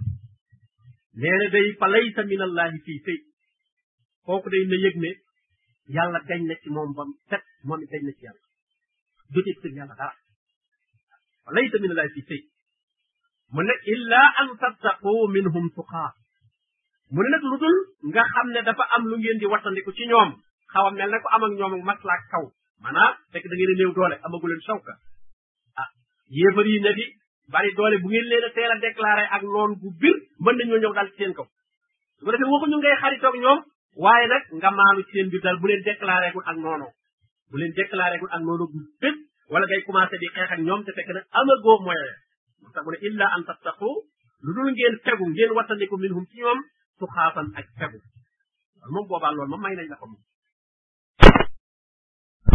nee na day fa laysa min allahi fii sëy kooku day na yëg ne yàlla gañ na ci moom bam set moom it gañ na ci yàlla jotit sëg yàlla dara fa laysa min allahi fii sëy mu ne illa an tattaqu minhum tuqaa mu ne nag lu dul nga xam ne dafa am lu ngeen di wattandiku ci ñoom xaw a mel ne ko am ak ñoom ak maslaak kaw maanaam fekk da ngeen a néew doole amagu leen sawka ah yéefar yi ne fi bari doole bu ngeen leen a teel a déclaré ak noon bu bir mën nañoo ñëw daal ci seen kaw su ko defee waxuñu ngay xaritoog ñoom waaye nag nga maalu ci seen biir daal bu leen déclaré gul ak noonu bu leen déclaré gul ak noonu bu bépp wala ngay commencé di xeex ak ñoom te fekk na amagoo moyen moo tax mu ne illa an tattaqu lu dul ngeen fegu ngeen wattandiku minhum ci ñoom su xaafan ak fegu loolu moom boobaa loolu moom may nañ la ko moom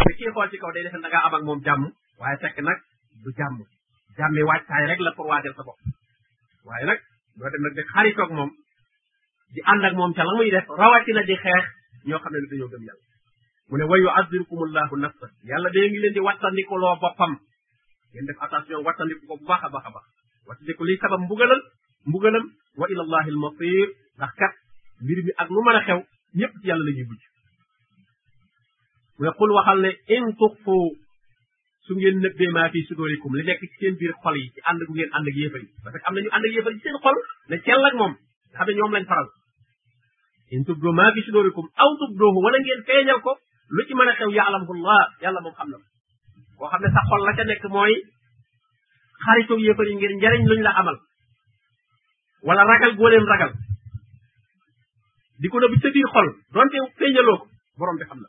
te kii xool ci kaw day defe da ngaa am ak moom jàmm waaye fekk nag du jàmm jàmmi waajtaay rek la pour waajal sa bopp waaye nag doo dem nag di xaritoog moom di ànd ak moom ca la muy def rawatina di xeex ñoo xam ne ne dañoo gëm yàlla mu ne wayu azirkumullahu nafsa yàlla da ngi leen di wattandikuloo boppam ngeen def attention wattandiku ko bu baax a baax a baax wattandiku liy sabab mbugalal mbugalam wa ila allahi al masir ndax kat mbir mi ak lu mën a xew ñëpp ci yàlla la ñuy mujj mu ne qul waxal ne in tuxfu su ngeen nëbbee maa fi sudóorikum li nekk ci seen biir xol yi ci ànd gu ngeen ànd ak yéefar yi parce que am nañu ànd ak yéefar yi ci seen xol ne cell ak moom nga xam ne ñoom lañ faral in tubdu maa fi sudóorikum aw tubduhu wala ngeen feeñal ko lu ci mën a xew yaalamhu llah yàlla moom xam na ko koo xam ne sa xol la ca nekk mooy xaritoog yéefar yi ngir njariñ luñ la amal wala ragal goo leen ragal di ko nëbb sa biir xol donte feeñaloo ko borom bi xam na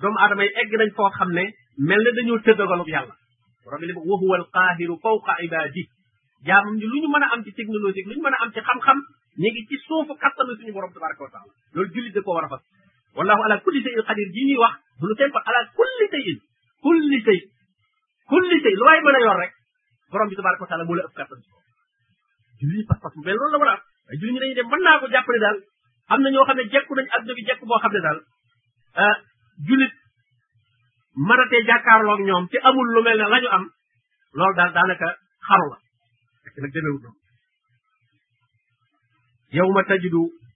doomu aadama yi egg nañ foo xam ne mel na dañoo tëdd dogalub yàlla borom bi ne wa huwa alqaahiru fawqa ibaadi jaamam ñi lu ñu mën a am ci technologie lu ñu mën a am ci xam-xam ñu ngi ci suufu kattanu suñu borom tabaraka wa taala loolu jullit da koo war a fas wallahu ala kulli shay'in qadir ji ñuy wax bu lu kenn fa ala kulli shay'in kulli shay kulli shay lu waay mën a yor rek borom bi tabaraka wa taala moo la ëpp kàttan julli ñi pas-pas bu mel noonu la war a am waaye julli ñi dañuy dem mën naa ko jàpp ne daal am na ñoo xam ne jekku nañ adduna bi jekk boo xam ne daal ah jullit mënatee jàkkaarloog ñoom te amul lu mel ne la ñu am loolu daal daanaka xaru la fekk nag demeewul noonu yawma tajidu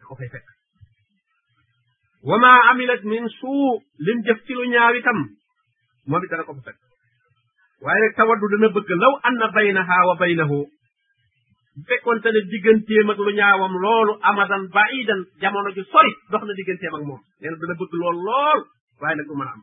da ko fay fekk wa ma amilat min suu lim jëf ci lu ñaaw itam moom it dana ko fa fekk waaye rek tawaddu dana bëgg law anna baynaha wa baynahu bu fekkoonte ne digganteem ak lu ñaawam loolu amadan baidan jamono ju sori dox na digganteem ak moom nee na dana bëgg lool lool waaye nag du mën a am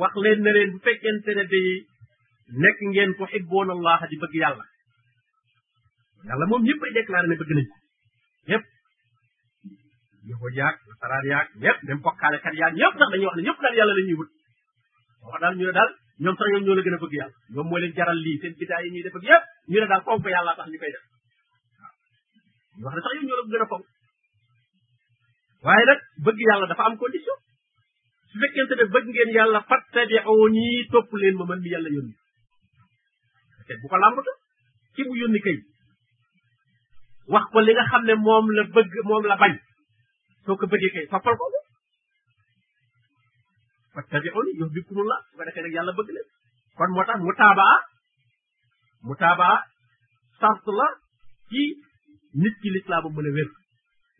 wax leen ne leen bu fekkente ne day nekk ngeen ko xibboon allah di bëgg yàlla yàlla moom ñëpp ay déclaré ne bëgg nañ ko ñëpp yëfoo yaag nasaraan yaag ñëpp même bokkaale kat yaag ñëpp sax dañuy wax ne ñëpp daal yàlla la ñuy wut moo daal ñu ne daal ñoom sax ñoom ñoo la gën a bëgg yàlla ñoom moo leen jaral lii seen bidaa yi ñuy def ak yëpp ñu ne daal fonk yàlla tax ñu koy def ñu wax ne sax ñoom ñoo la gën a fonk waaye nag bëgg yàlla dafa am condition su fekkente ne bëgg ngeen yàlla fattabi'uni topp leen ma man mi yàlla yónni te bu ko làmbatu ki mu yónni kay wax ko li nga xam ne moom la bëgg moom la bañ soo ko bëggee kay toppal ko fattabi'uni yuhibbukumullah su ko defee nag yàlla bëgg leen kon moo tax mu taabaa mutaabaa sart la ci nit ki lislaam ba mën a wér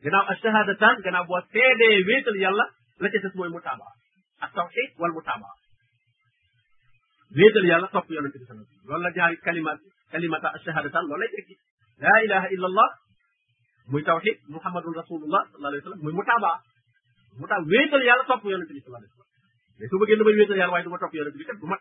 gannaaw ak shahadataan gannaaw boo seedee wéetal yàlla la ca des mooy mutaabaa ak tawxid wal mutaabaa wéetal yàlla topp yonent bi sallallahu alayhi wasallam loolu la ñaari kalimat kalimata ak shahadataan loolu lay tekki laa ilaha illa allah muy tawxid muhammadun rasulullah sallallahu alayhi wasallam muy mutaabaa mu tax wéetal yàlla topp yonent bi sallallahu alayhi wasallam mais su bëggee damay wéetal yàlla waaye du ma topp yonent bi kat du mat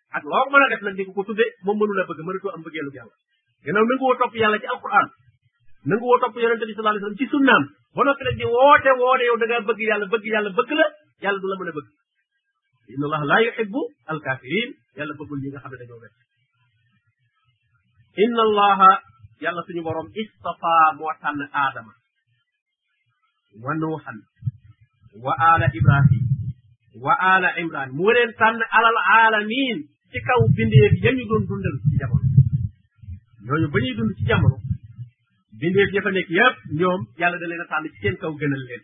ak loo mën a def nag di ko ko tudde moom mënu la bëgg mënatoo am bëggeelu yàlla gannaaw nangu woo topp yàlla ci alquran nangu woo topp yonente bi sallallahu alayhi wasallam ci sunnaam ba noppi nag di woote woote yow da ngaa bëgg yàlla bëgg yàlla bëgg la yàlla du la mën a bëgg inna allah la yuhibbu alkafirin yàlla bëggul ñi nga xam ne dañoo wet inna allaha yàlla suñu borom istafa moo tànn aadama wa nuuxan wa aala ibrahim wa aala imran moo leen tànn alal aalamin ci kaw bindeef ya ñu doon dundal ci jamono ñooñu ba ñuy dund ci jamono bindeef ya fa nekk yépp ñoom yàlla da leen a tànn ci seen kaw gënal leen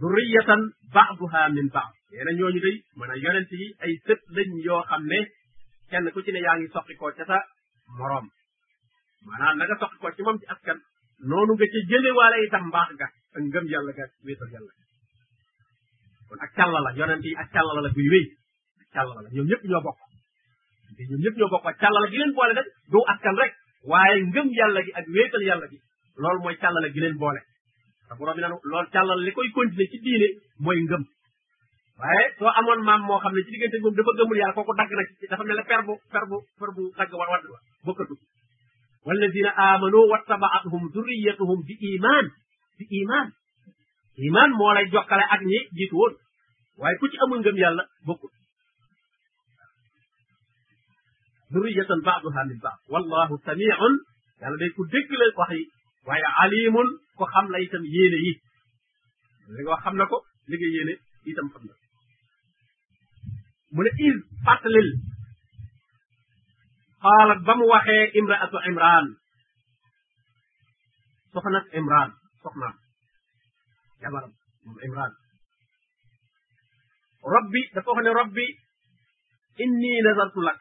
durriyatan ba'duha min ba'd nee na ñooñu day mën a yonent yi ay sët lañ yoo xam ne kenn ku ci ne yaa ngi soqi koo ca sa moroom maanaam la nga soqi ko ci moom ci askan noonu nga ca jële waale itam mbaax ga ak ngëm yàlla ga wéetal yàlla ga kon ak càlla la yonent yi ak càlla la guy wéy ak càlla la ñoom ñëpp ñoo bokk te ñoom ñëpp ñoo bokk ak càlla la gi leen boole nag du askan rek waaye ngëm yàlla gi ak wéetal yàlla gi loolu mooy càlla la gi leen boole te borom bi naan loolu càlla la li koy continuer ci diine mooy ngëm waaye soo amoon maam moo xam ne ci diggante moom dafa gëmul yàlla kooku dagg na ci dafa mel ne per bu per bu per bu dagg war wadd wa bokkatu walladina amanu wattabaatuhum durriyatuhum bi iman bi iman iman moo lay jokkale ak ñi jiitu woon waaye ku ci amul ngëm yàlla bokkul durriyatan baaduha min baad wallahu samiun yàlla day ku dégg la wax yi waaye alimun ko xam la itam yéene yi li nga wax xam na ko li nga yéene itam xam na mu ne is fàttalil xaalat ba mu waxee imraatu imran soxna imran soxnaam jabaram moom imran rabbi dafa wax ne rabbi inni nazartu lak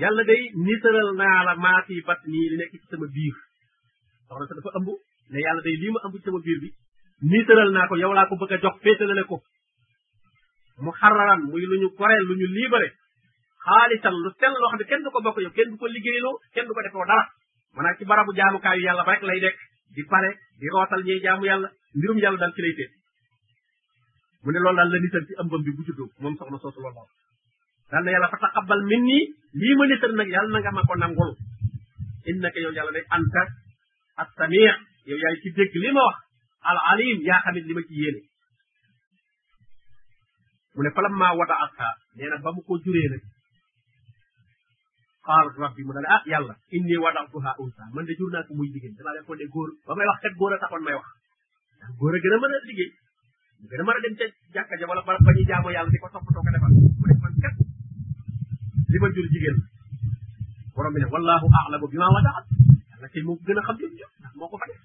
yàlla day nisaral naa la maa fi bat nii li nekk ci sama biir soxna sa dafa ëmb ne yàlla day lii ma ëmb ci sama biir bi nisaral naa ko yow laa ko bëgg a jox féetalale ko mu xararan muy lu ñu goreel lu ñu libéré xaalisan lu sell loo xam ne kenn du ko bokk yow kenn du ko liggéeyloo kenn du ko defoo dara maanaam ci barabu jaamukaayu yàlla ba rek lay nekk di pare di rootal ñuy jaamu yàlla mbirum yàlla daal ci lay tëj mu ne loolu daal la nital ci ëmbam bi bu juddoo moom soxna soosu loolu daal daal na yàlla fa taqabbal min nii lii ma nital nag yàlla na nga ma ko nangul innaka yow yàlla day anta as samii yow yaay ci dégg li ma wax al alim yaa xamit li ma ci yéene mu ne falam maa wada akka nee na ba mu ko juree nag xaal rabbi mu ne ah yàlla inni wada'tuha unsa man de jur naa ko muy jigéen damaa leen ko ne góor ba may wax kat góor a taxoon may wax ndax góor a gën a mën a liggéey mu gën a mën a dem ca jàkka ja wala barab ba ñuy jaamu yàlla di ko toppatoo ko defal mu ne man kat li ma jur jigéen borom bi ne wallahu a'lamu bima wadaat yàlla kay moo ko gën a xam li mu jur ndax moo ko fa def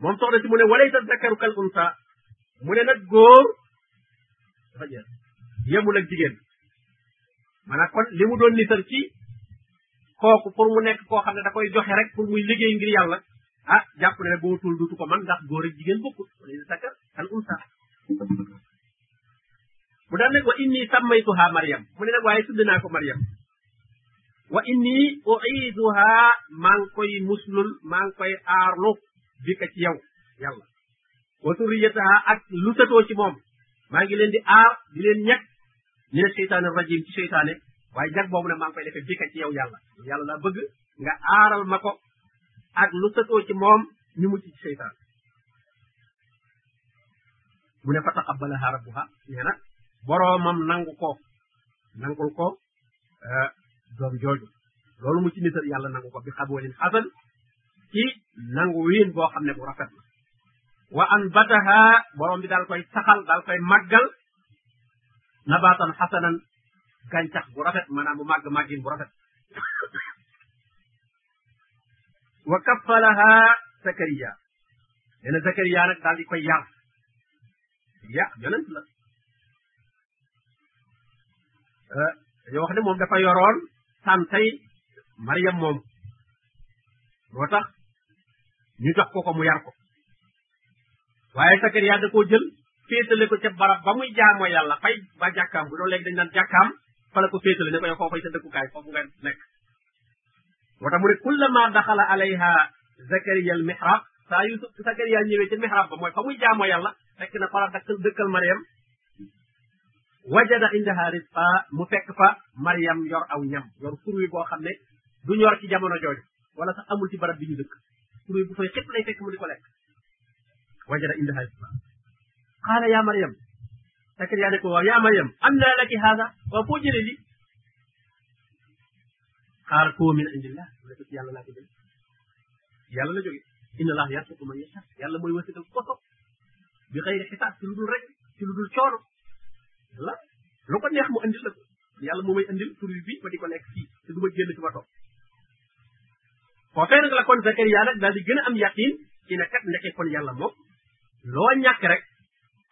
moom soxna si mu ne walaysa zakaru kal unsa mu ne nag góor dafa jeex yemul ak jigéen maanaam kon li mu doon nisar ci kooku pour mu nekk koo xam ne da koy joxe rek pour muy liggéey ngir yàlla ah jàpp ne boo tul dutu ko man ndax góor ak jigéen bokkut wala yu sakka al unsa bu daan nag wa inni sammaytuha mariam mu ne nag waaye tudd naa ko mariam wa inni uiduha maa ngi koy muslul maa ngi koy aarlu bi ka ci yow yàlla wa suriyataha ak lu tëtoo ci moom maa ngi leen di aar di leen ñett mina seytaane rajim ci seytaane waaye jag boobu nag maa ngi koy defee bika ci yow yàlla yàlla laa bëgg nga aaral ma ko ak lu tëtoo ci moom ñu mucc ci seytaan mu ne fa taqabbalaha rabbuha nee na boroomam nangu ko nangul ko ah, doom jooju loolu mu ci nisar yàlla nangu ko bi xaboolin xasan ci nangu wiin boo xam ne bu rafet la wa an bataha borom bi daal koy saxal daal koy màggal nabaatan xasanan gàncax bu rafet maanaam bu màgg màggin bu rafet wa kaffalaha zakariya nee na zakariya nag daal di koy yar ya yonent la eh, dañoo wax ne moom dafa yoroon santay Mariam moom moo tax ñu jox ko ko mu yar ko waaye Sakariya da koo jël féetale ko ca barab ba muy jaamoo yàlla fay ba jàkkaam bu doon léegi dañ naan jàkkaam fa la ko féetale ne ko yow foo fay sa dëkkukaay foofu nga nekk moo tax mu ne kullama daxala alayha zakariya al mihrab saa yu zakariya ñëwee ca mihrab ba mooy fa muy jaamoo yàlla fekk na fala dakkal dëkkal mariam wajada indaha risqa mu fekk fa mariam yor aw ñam yor fruit boo xam ne du ñor ci jamono jooju wala sax amul ci barab bi ñu dëkk fruit bu fay xëpp lay fekk mu di ko lekk wajada indaha risqa qaala ya mariam zakariya ne ko waaw ya mariam anna laki haada waaw foo jëlee li xaalat huwa min indillah mu ne ko ci yàlla laa ko jël yàlla la jóge inna allah yarsuqu man yasha yàlla mooy wërsëgal ko sopp bi xëyri xisaab ci lu dul rek ci lu dul coono la lu ko neex mu andil la ko yàlla moo may andil tur bi ma di ko nekk fii te du ma génn fi ma toog foofee nag la kon Zakariya nag daal di gën a am yaqin ci ne kat ndeke kon yàlla moom loo ñàkk rek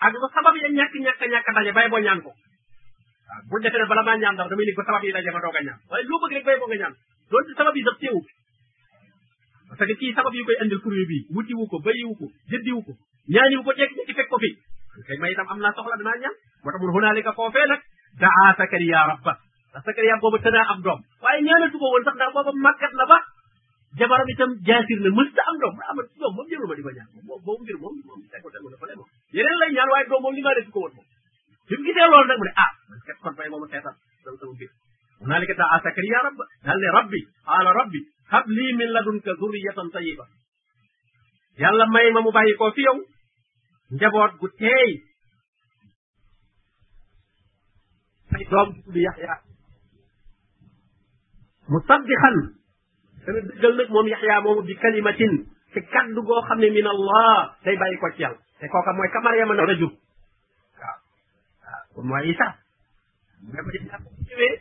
ak ba sabab ya ñàkk ñàkk ñàkk daje bay boo ñaan ko waaw bul defee ne bala maa ñaan dara damay nekk ba sabab yi daje ma doog a ñaan waaye loo bëgg rek bay boo nga ñaan loolu ci sabab yi sax teewu parce que kii sabab yi koy andil kuréel bi wuti wu ko bayi wu ko jëddi wu ko ñaani wu ko jekk jekki fekk ko fi kay may itam am naa soxla danaa ñaan moo tax mun hunaalika foofee nag daa sakariya rabba ndax sakariya boobu tënaa am doom waaye ñaanatu ko woon sax ndax booba màggat la ba jabaram itam jaasir la mës ta am doom ma amat doom moom jërul ma di ko ñaan moom boobu mbir moom moom tegu tegu dafa ne moom yeneen lay ñaan waaye doom moom li maa def ko woon moom bi mu gisee loolu nag mu ne ah man kat kon fay mooma seetal sama sama mbir hunaalika daa Sakariya rabb daal ne rabbi qaala rabbi hab lii min ladunka zurriyatan tayyiba yàlla may ma mu bàyyi koo fi yow njaboot gu teey ay doom ci tudd yaxya musaddixan dana dëggal nag moom yaxya moomu bi kalimatin ci kaddu goo xam ne min allah day bàyyi ko ci yàlla te kooka mooy ka mariama na rajub waaw waaw kon mooy isa mais ko jël bu ñëwee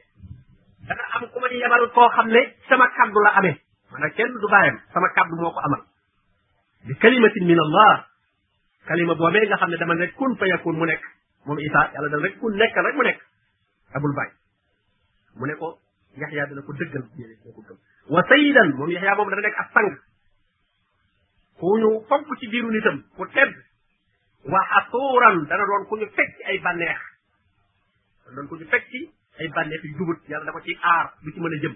dana am ku ma yebal koo xam ne sama kaddu la amee maanaam kenn du bàyyam sama kaddu moo ko amal bi kalimatin min allah kalima boobee nga xam ne dama ne kun fa yakun mu nekk moom isa yàlla dana rek kun nekk rek mu nekk abul baay mu ne ko yaxya dana ko dëggal yéene dina ko gëm wa sayidan moom yaxya moom dana nekk ak sang ku ñu fomp ci biiru nitam ku tedd wa xasuuran dana doon ku ñu fekk ay bànneex dana doon ku ñu fekk ay bànneex yu jubut yàlla da ko ci aar du ci mën a jëm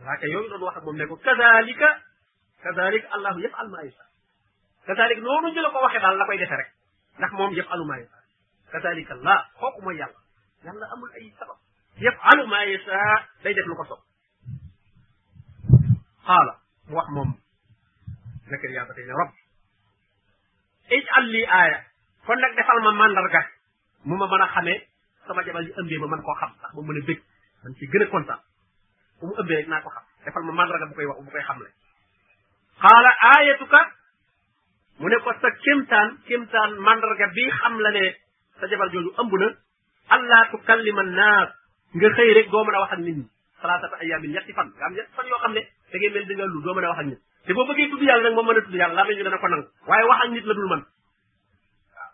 malaaka yooyu doon wax ak moom ne ko kazalika kazalika allahu yëpp almaa yasa kazalika noonu ñu la ko waxee daal la koy defe rek ndax moom yëpp alumaa yasa kazalika allah kooku mooy yàlla yàlla amul ay sabab yëpp alumaa yasa day def lu ko sob xaala mu wax moom zakariya ba tey ne rob ijal lii aaya kon nag defal ma mandarga nu ma mën a xamee sama jabar yi ëmbee ma mën koo xam ndax ma mën a bég man ci gën a kontaan bu mu ëmbee rek naa ko xam defal ma màndarga bu koy wax bu koy xamle xaala aayatuka mu ne ko sa kéemtaan kéemtaan màndarga bi xam la ne sa jabar jooju ëmb na allah tukallima naas nga xëy rek doo mën a wax ak nit ñi salaasata ayaamin ñetti fan nga am ñetti fan yoo xam ne da ngay mel di nga lu doo mën a wax ak nit te boo bëggee tudd yàlla nag moom mën a tudd yàlla laa mel ñu dana ko nangu waaye wax ak nit la dul man waaw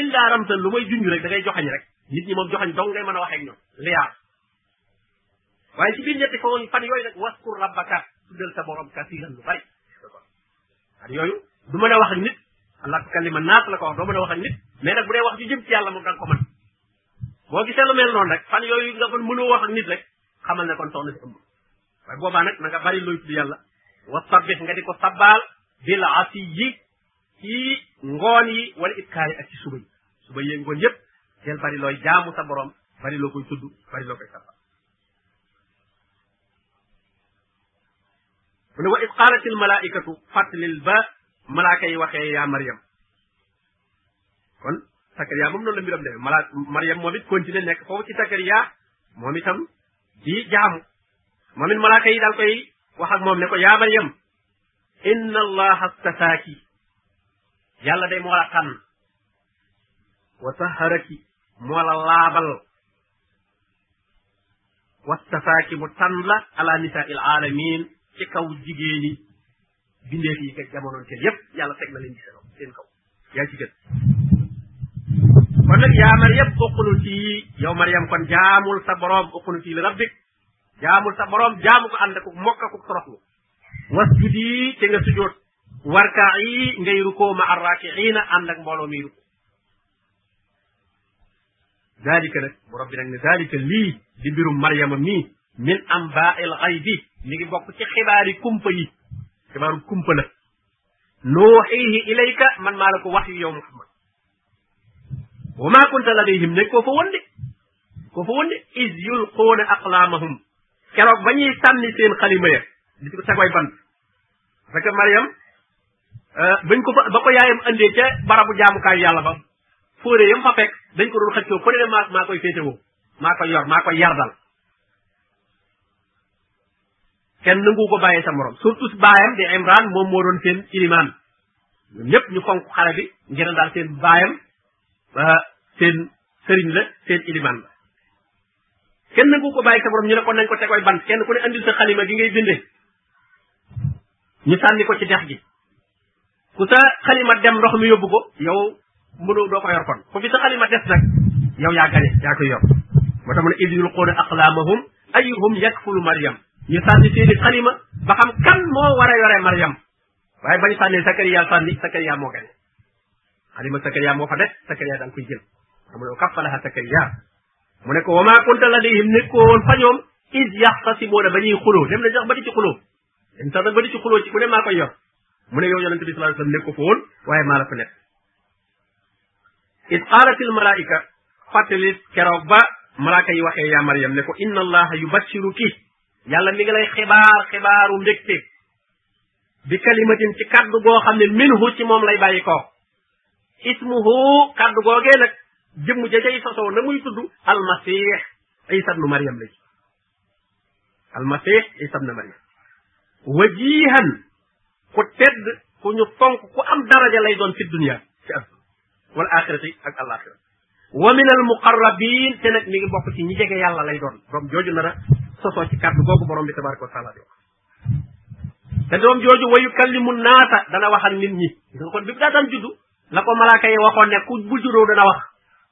illa ramtan lu may junj rek da ngay joxañ rek nit ñi moom joxañ dong ngay mën a waxee ak ñoom liyaar waaye ci biir ñetti fan fan yooyu nag waskur rabbaka tuddal sa borom kasiran lu bari fan yooyu du mën a wax ak nit allah tukallima naas la ko wax doo mën a wax ak nit mais nag bu dee wax ju jëm ci yàlla moom da nga ko mën boo gisee lu mel noonu rek fan yooyu nga mën mënoo wax ak nit rek xamal ne kon soxna si ëmb waaye boobaa nag na nga bari looy tudd yàlla wa sabbih nga di ko sabbaal bil asiyi ci ngoon yi wala ibkaar yi ak ci suba yi suba yi ngoon yépp del bari looy jaamu sa borom bari loo koy tudd bari loo koy sabba mu ne wa id qaalat al malaikatu fàttalil ba malaaka yi waxee yaa mariam kon sakariya moom noonu la mbiram demee mala mariam moom it continué nekk foofu ci sakariya moom itam di jaamu moom it malaaka yi daal koy wax ak moom ne ko yaa mariam inna allaha astafaaki yàlla day moo la tànn wa taharaki moo la laabal wastafaaki mu tànn la ala nisaa il aalamin ci kaw jigéeni bindeef yi nga jamonoon seen yépp yàlla teg na leen ci seen kaw yaa ci gën kon nag yaa Maryam uqnuti yow Maryam kon jaamul sa boroom uqnuti li rabbik jaamul sa boroom jaamu ko ànd ak mokk ak toroxlu wasjudi te nga sujoot warkaa yi ngay rukoo ma arrakiina ànd ak mbooloo mi rukoo dalika nag borom bi nag ne dalika lii di mbirum maryama mii min am baa il xay bi mi ngi bokk ci xibaari kumpa yi xibaaru kumpa la nuuxiihi ilayka man maa la ko wax yu yow muhammad wa maa kunta ladayhim nekk koo fa woon de koo fa woon de is yulquuna aqlaamahum keroog ba ñuy sànni seen xalima ya di ko tegoy bant parce que Mariam euh, bañ ko ba ko yaayam andee ca barabu jaamukaayu yàlla ba fóore yam fa fekk dañ ko doon xëccoo ku ne maa maa koy féetewoo maa koy yor maa koy yardal kenn nangu ko bàyyee sa morom surtout baayam di imran moom moo doon seen ilimaan ñoom ñëpp ñu fonk xare bi ngir daal seen baayam ah, seen sëriñ la seen ilimaan la kenn nangu ko bàyyi sa morom ñu ne kon nañ ko tegoy bant kenn ku ne andil sa xalima gi ngay bindee ñu sànni ko ci dex gi ku sa xalima dem ndox mi yóbbu ko yow mënoo doo ko yor kon ku fi sa xalima des nag yow yaa gane yaa koy yor moo tax mu ne id yulquuna aqlaamahum ayuhum yakfulu maryam ñu sànni seeni xalima ba xam kan moo war a yore maryam waaye bañ sànnee sakariya sànni sakariya moo gane xalima sakariya moo fa des sakariya daan koy jël mu ne kaffalaha sakariya mu ne ko wa maa kunta ladayhim nekkoo woon fa ñoom is yaxtasimoona ba ñuy xuloo dem na sax ba di ci xuloo dañ sax nag ba di ci xuloo ci ku ne maa koy yor mu ne yow yonente bi sallallahu alayhi wasallam nekk ko fa woon waaye maa la fa nekk id qaalat al malaika fàttali keroog ba malaaka yi waxee yaa Maryam ne ko inna allaha yubashiruki yàlla mi ngi lay xibaar xibaaru mbégte bi kalimatin ci kaddu goo xam ne minhu ci moom lay bàyyi ko ismuhu kaddu googee nag jëmm ja cay sosoo na muy tudd almasih isa ibnu Maryam la ci almasih isa bna maryam wajihan ku tedd ku ñu fonk ku am daraja lay doon fi dunia ci ak wal axirati ak al axira wa min al muqarrabin te nag mi ngi bokk ci ñi jege yàlla lay doon doom jooju nar a sosoo ci kàddu googu borom bi tabaraka wa taala di wax te doom jooju wa yukallimu naasa dana waxal nit ñi gis nga kon bi daa daan juddu la ko malaaka yi waxoon ne ku bu juddoo dana wax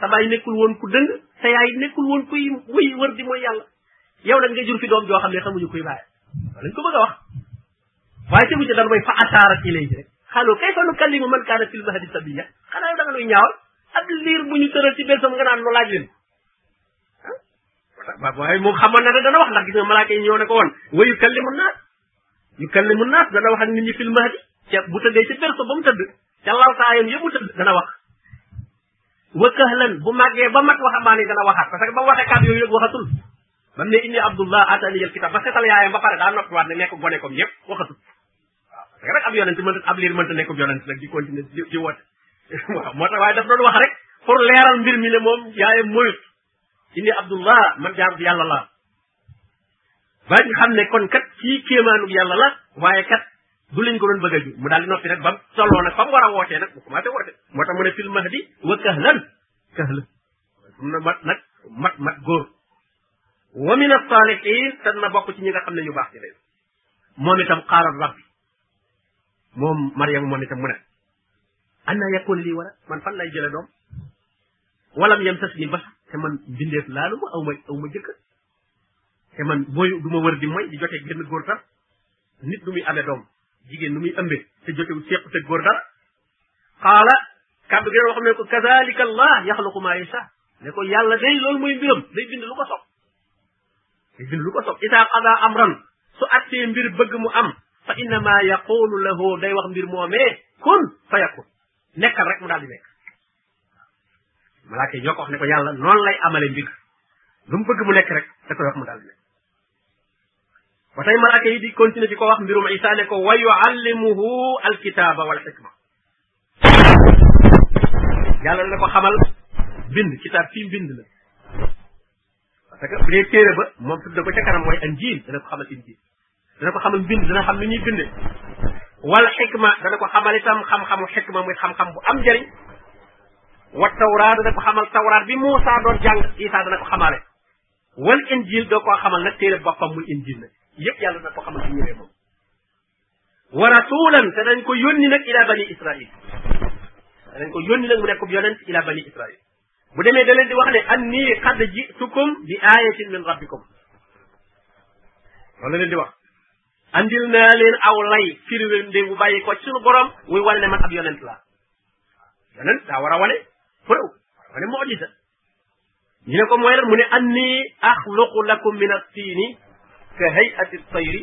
sa baay nekkul woon ku dëng sa yaay nekkul woon kuy muy wër di mooy yàlla yow nag nga jur fi doom joo xam ne xamuñu kuy bàyyi lañ ko bëgg a wax waaye tegu ci dara mooy fa asaarat ilay rek xaalo kayfa nukallimu man kaana fil mahdi sabiya xanaa yow da nga nuy ñaawal ab liir bu ñu tëral ci benn sama nga naan nu laaj leen ah? waaye moom xamoon na ne dana wax ndax gis nga malaaka yi ñëw ne ko woon wayu kallimu naas yu kallimu naas dana wax ak nit ñi fil mahdi ca bu tëddee ci berso ba mu tëdd ca laltaayam yëpp mu tëdd dana wax wa kahlan bu màggee ba mat waxambaane dana waxaat parce que ba mu waxee kàddu yooyu rek waxatul ba mu ne inni abdullah atani al kitab ba setal yaayam ba pare daa noppiwaat ne nekk gone comme yëpp waxatul waaw parce que rek ab yonent mënta ab liir mënta nekk yonent nag di continuer di di woote waaw moo tax waaye daf doon wax rek pour leeral mbir mi ne moom yaayam moyut inni abdullah man jaam yàlla la ba ñu xam ne kon kat kii kéemaanug yàlla la waaye kat du lañ ko doon bëgg a ju mu daal di noppi nag ba tolloo nag fa mu war a wootee nag mu commencé woote moo tax mu ne fil mahdi wa kahlan kahla am na mat nag mat mat góor wa min as-salihin te na bokk ci ñi nga xam ne ñu baax ci leen moom itam xaaral rabbi moom Mariam moom itam mu ne anna yakun lii wala man fan lay jële doom walam yam tas ni bas te man bindeef laalu ma aw ma aw ma jëkkër te man booy du ma wër di moy di jotee benn góor dara nit nu muy amee doom jigéen nu muy ëmbee te jotewu seequ te góor dara xaala kàddu gi wax ne ko kazalika allah yaxluqu ma yasha ne ko yàlla day loolu mooy mbiram day bind lu ko sopp day bind lu ko sopp isaa qada amran su attee mbir bëgg mu am fa innama yaqulu lahu day wax mbir moomee kun fa yakun nekkal rek mu daal di nekk malaaka yi ñoo ko wax ne ko yàlla noonu lay amale mbir lu mu bëgg mu nekk rek da koy wax mu daal di nekk ba tey malaaka yi di continuer di ko wax mbirum isa ne ko wa yuallimuhu alkitaba wal xikma yàlla na ko xamal bind kitaab fii bind la parce que bu dee téere ba moom tudd na ko ca kanam mooy injiil dana ko xamal injiil dana ko xamal bind dana xam ni ñuy binde wal xikma dana ko xamal itam xam-xamu xikma muy xam-xam bu am njëriñ wa tawraat dana ko xamal tawraat bi Muusaa doon jàng Isaa dana ko xamaale wal injil doo koo xamal nag téere boppam muy injil nag yëpp yàlla dana ko xamal ci ñëwee moom wa rasulan te dañ ko yónni nag ila bani israil dañ ko yónni nag mu nekk yonent ila bani israil bu demee da leen di wax ne anni qad jitukum bi ayatin min rabbikum loolu la leen di wax andil naa leen aw lay firwénde bu bàyyi ko ci suñu borom muy wane ne man ab yonent laa yonent daa war a wane preuve war a wane mojisa ñu ne ko mooy lan mu ne anni axluqu lakum min at-tiini ka hay'ati at-tayri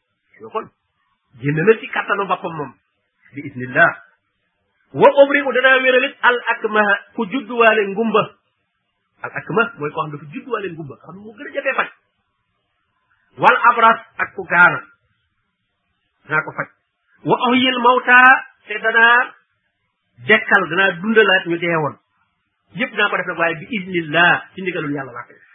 yoo kon génn na ci kattanu boppam moom bi isnillah wa ubri'u danaa wéral it al akmaha ku judduwaale ngumba al akmah mooy koo xam dafa judduwaale ngumba xam ne moo gën a jafee faj wal abras ak ku gaana danaa ko faj wa uhyil mawta te danaa dekkal danaa dundalaat ñu dee woon yëpp naa ko def nag waaye bi isnillah ci ndigalul yàlla laa ko def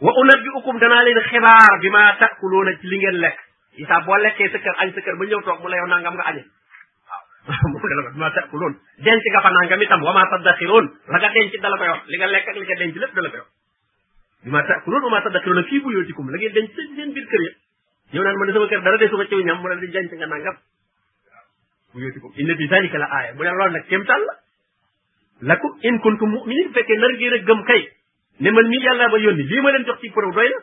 wa unabbi'ukum danaa leen xibaar bi ma takkuloona ci li ngeen lekk isaa boo lekkee sa kër añ sa kër ba ñëw toog mu la yow nangam nga añe waaw moom dala ko bi ma takkuloon denc nga fa nangam itam wa ma taddaxiroon la nga denc dala koy wax li nga lekk ak li nga denc lépp dala koy wax bi ma takkuloon wa ma taddaxiroon fii buyootikum la ngeen denc seen biir kër ya ñëw naan ma ne sama kër dara desu ko ciw ñam mu ne di denc nga nangam bu yóoti ko inna fi zalika la aaya bu dee loolu nag kéemtaan la lakum in kuntum muminin bu fekkee nar ngeen a gëm kay ne man mii yàllaa ma yónni lii ma leen jox ci preuve doy na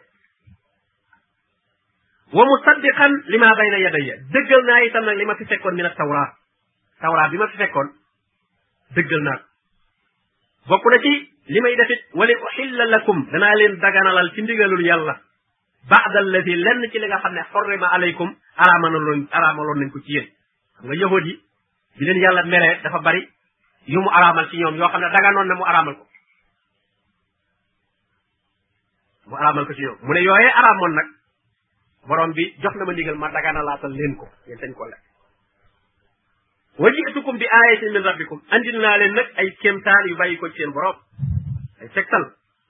wa musaddiqan li ma bayna yadayya dëggal naa itam nag li ma fi fekkoon min ak tawraat tawraat bi ma fi fekkoon dëggal naa ko bokk na ci li may defit wali uxilla lakum danaa leen daganalal ci ndigalul yàlla baada alladi lenn ci li nga xam ne xorrima alaykum araamaloon araamaloon nañ ko ci yéen xam nga yahud yi bi leen yàlla meree dafa bari yu mu araamal ci ñoom yoo xam ne daganoon na mu araamal ko mu araamal ko ci yow mu ne yooyee araamoon nag borom bi jox na ma ndigal ma dagana laatal leen ko yéen dañ ko lekk wa jiitukum bi ayatin min rabbikum andil naa leen nag ay kéemtaan yu bàyyi ko ci seen borom ay tegtal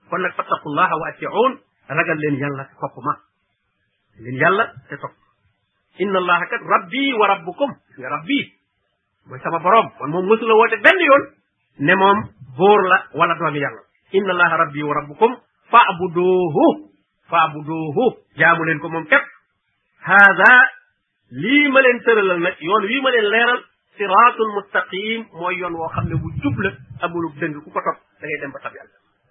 kon nag fattaqullaha wa atiun ragal leen yàlla te topp ma leen yàlla te topp inna allaha kat rabbi wa rabbukum nga rabbi mooy sama borom kon moom mësula woote benn yoon ne moom buur la wala doomi yàlla inna allaha rabbi wa rabbukum fa'buduhu fa'buduhu jaamu leen ko moom képp haada lii ma leen tëralal nag yoon wii ma leen leeral siraatul mustaqim mooy yoon woo xam ne bu jub la amulub dëng ku ko topp da ngay dem ba tab yàlla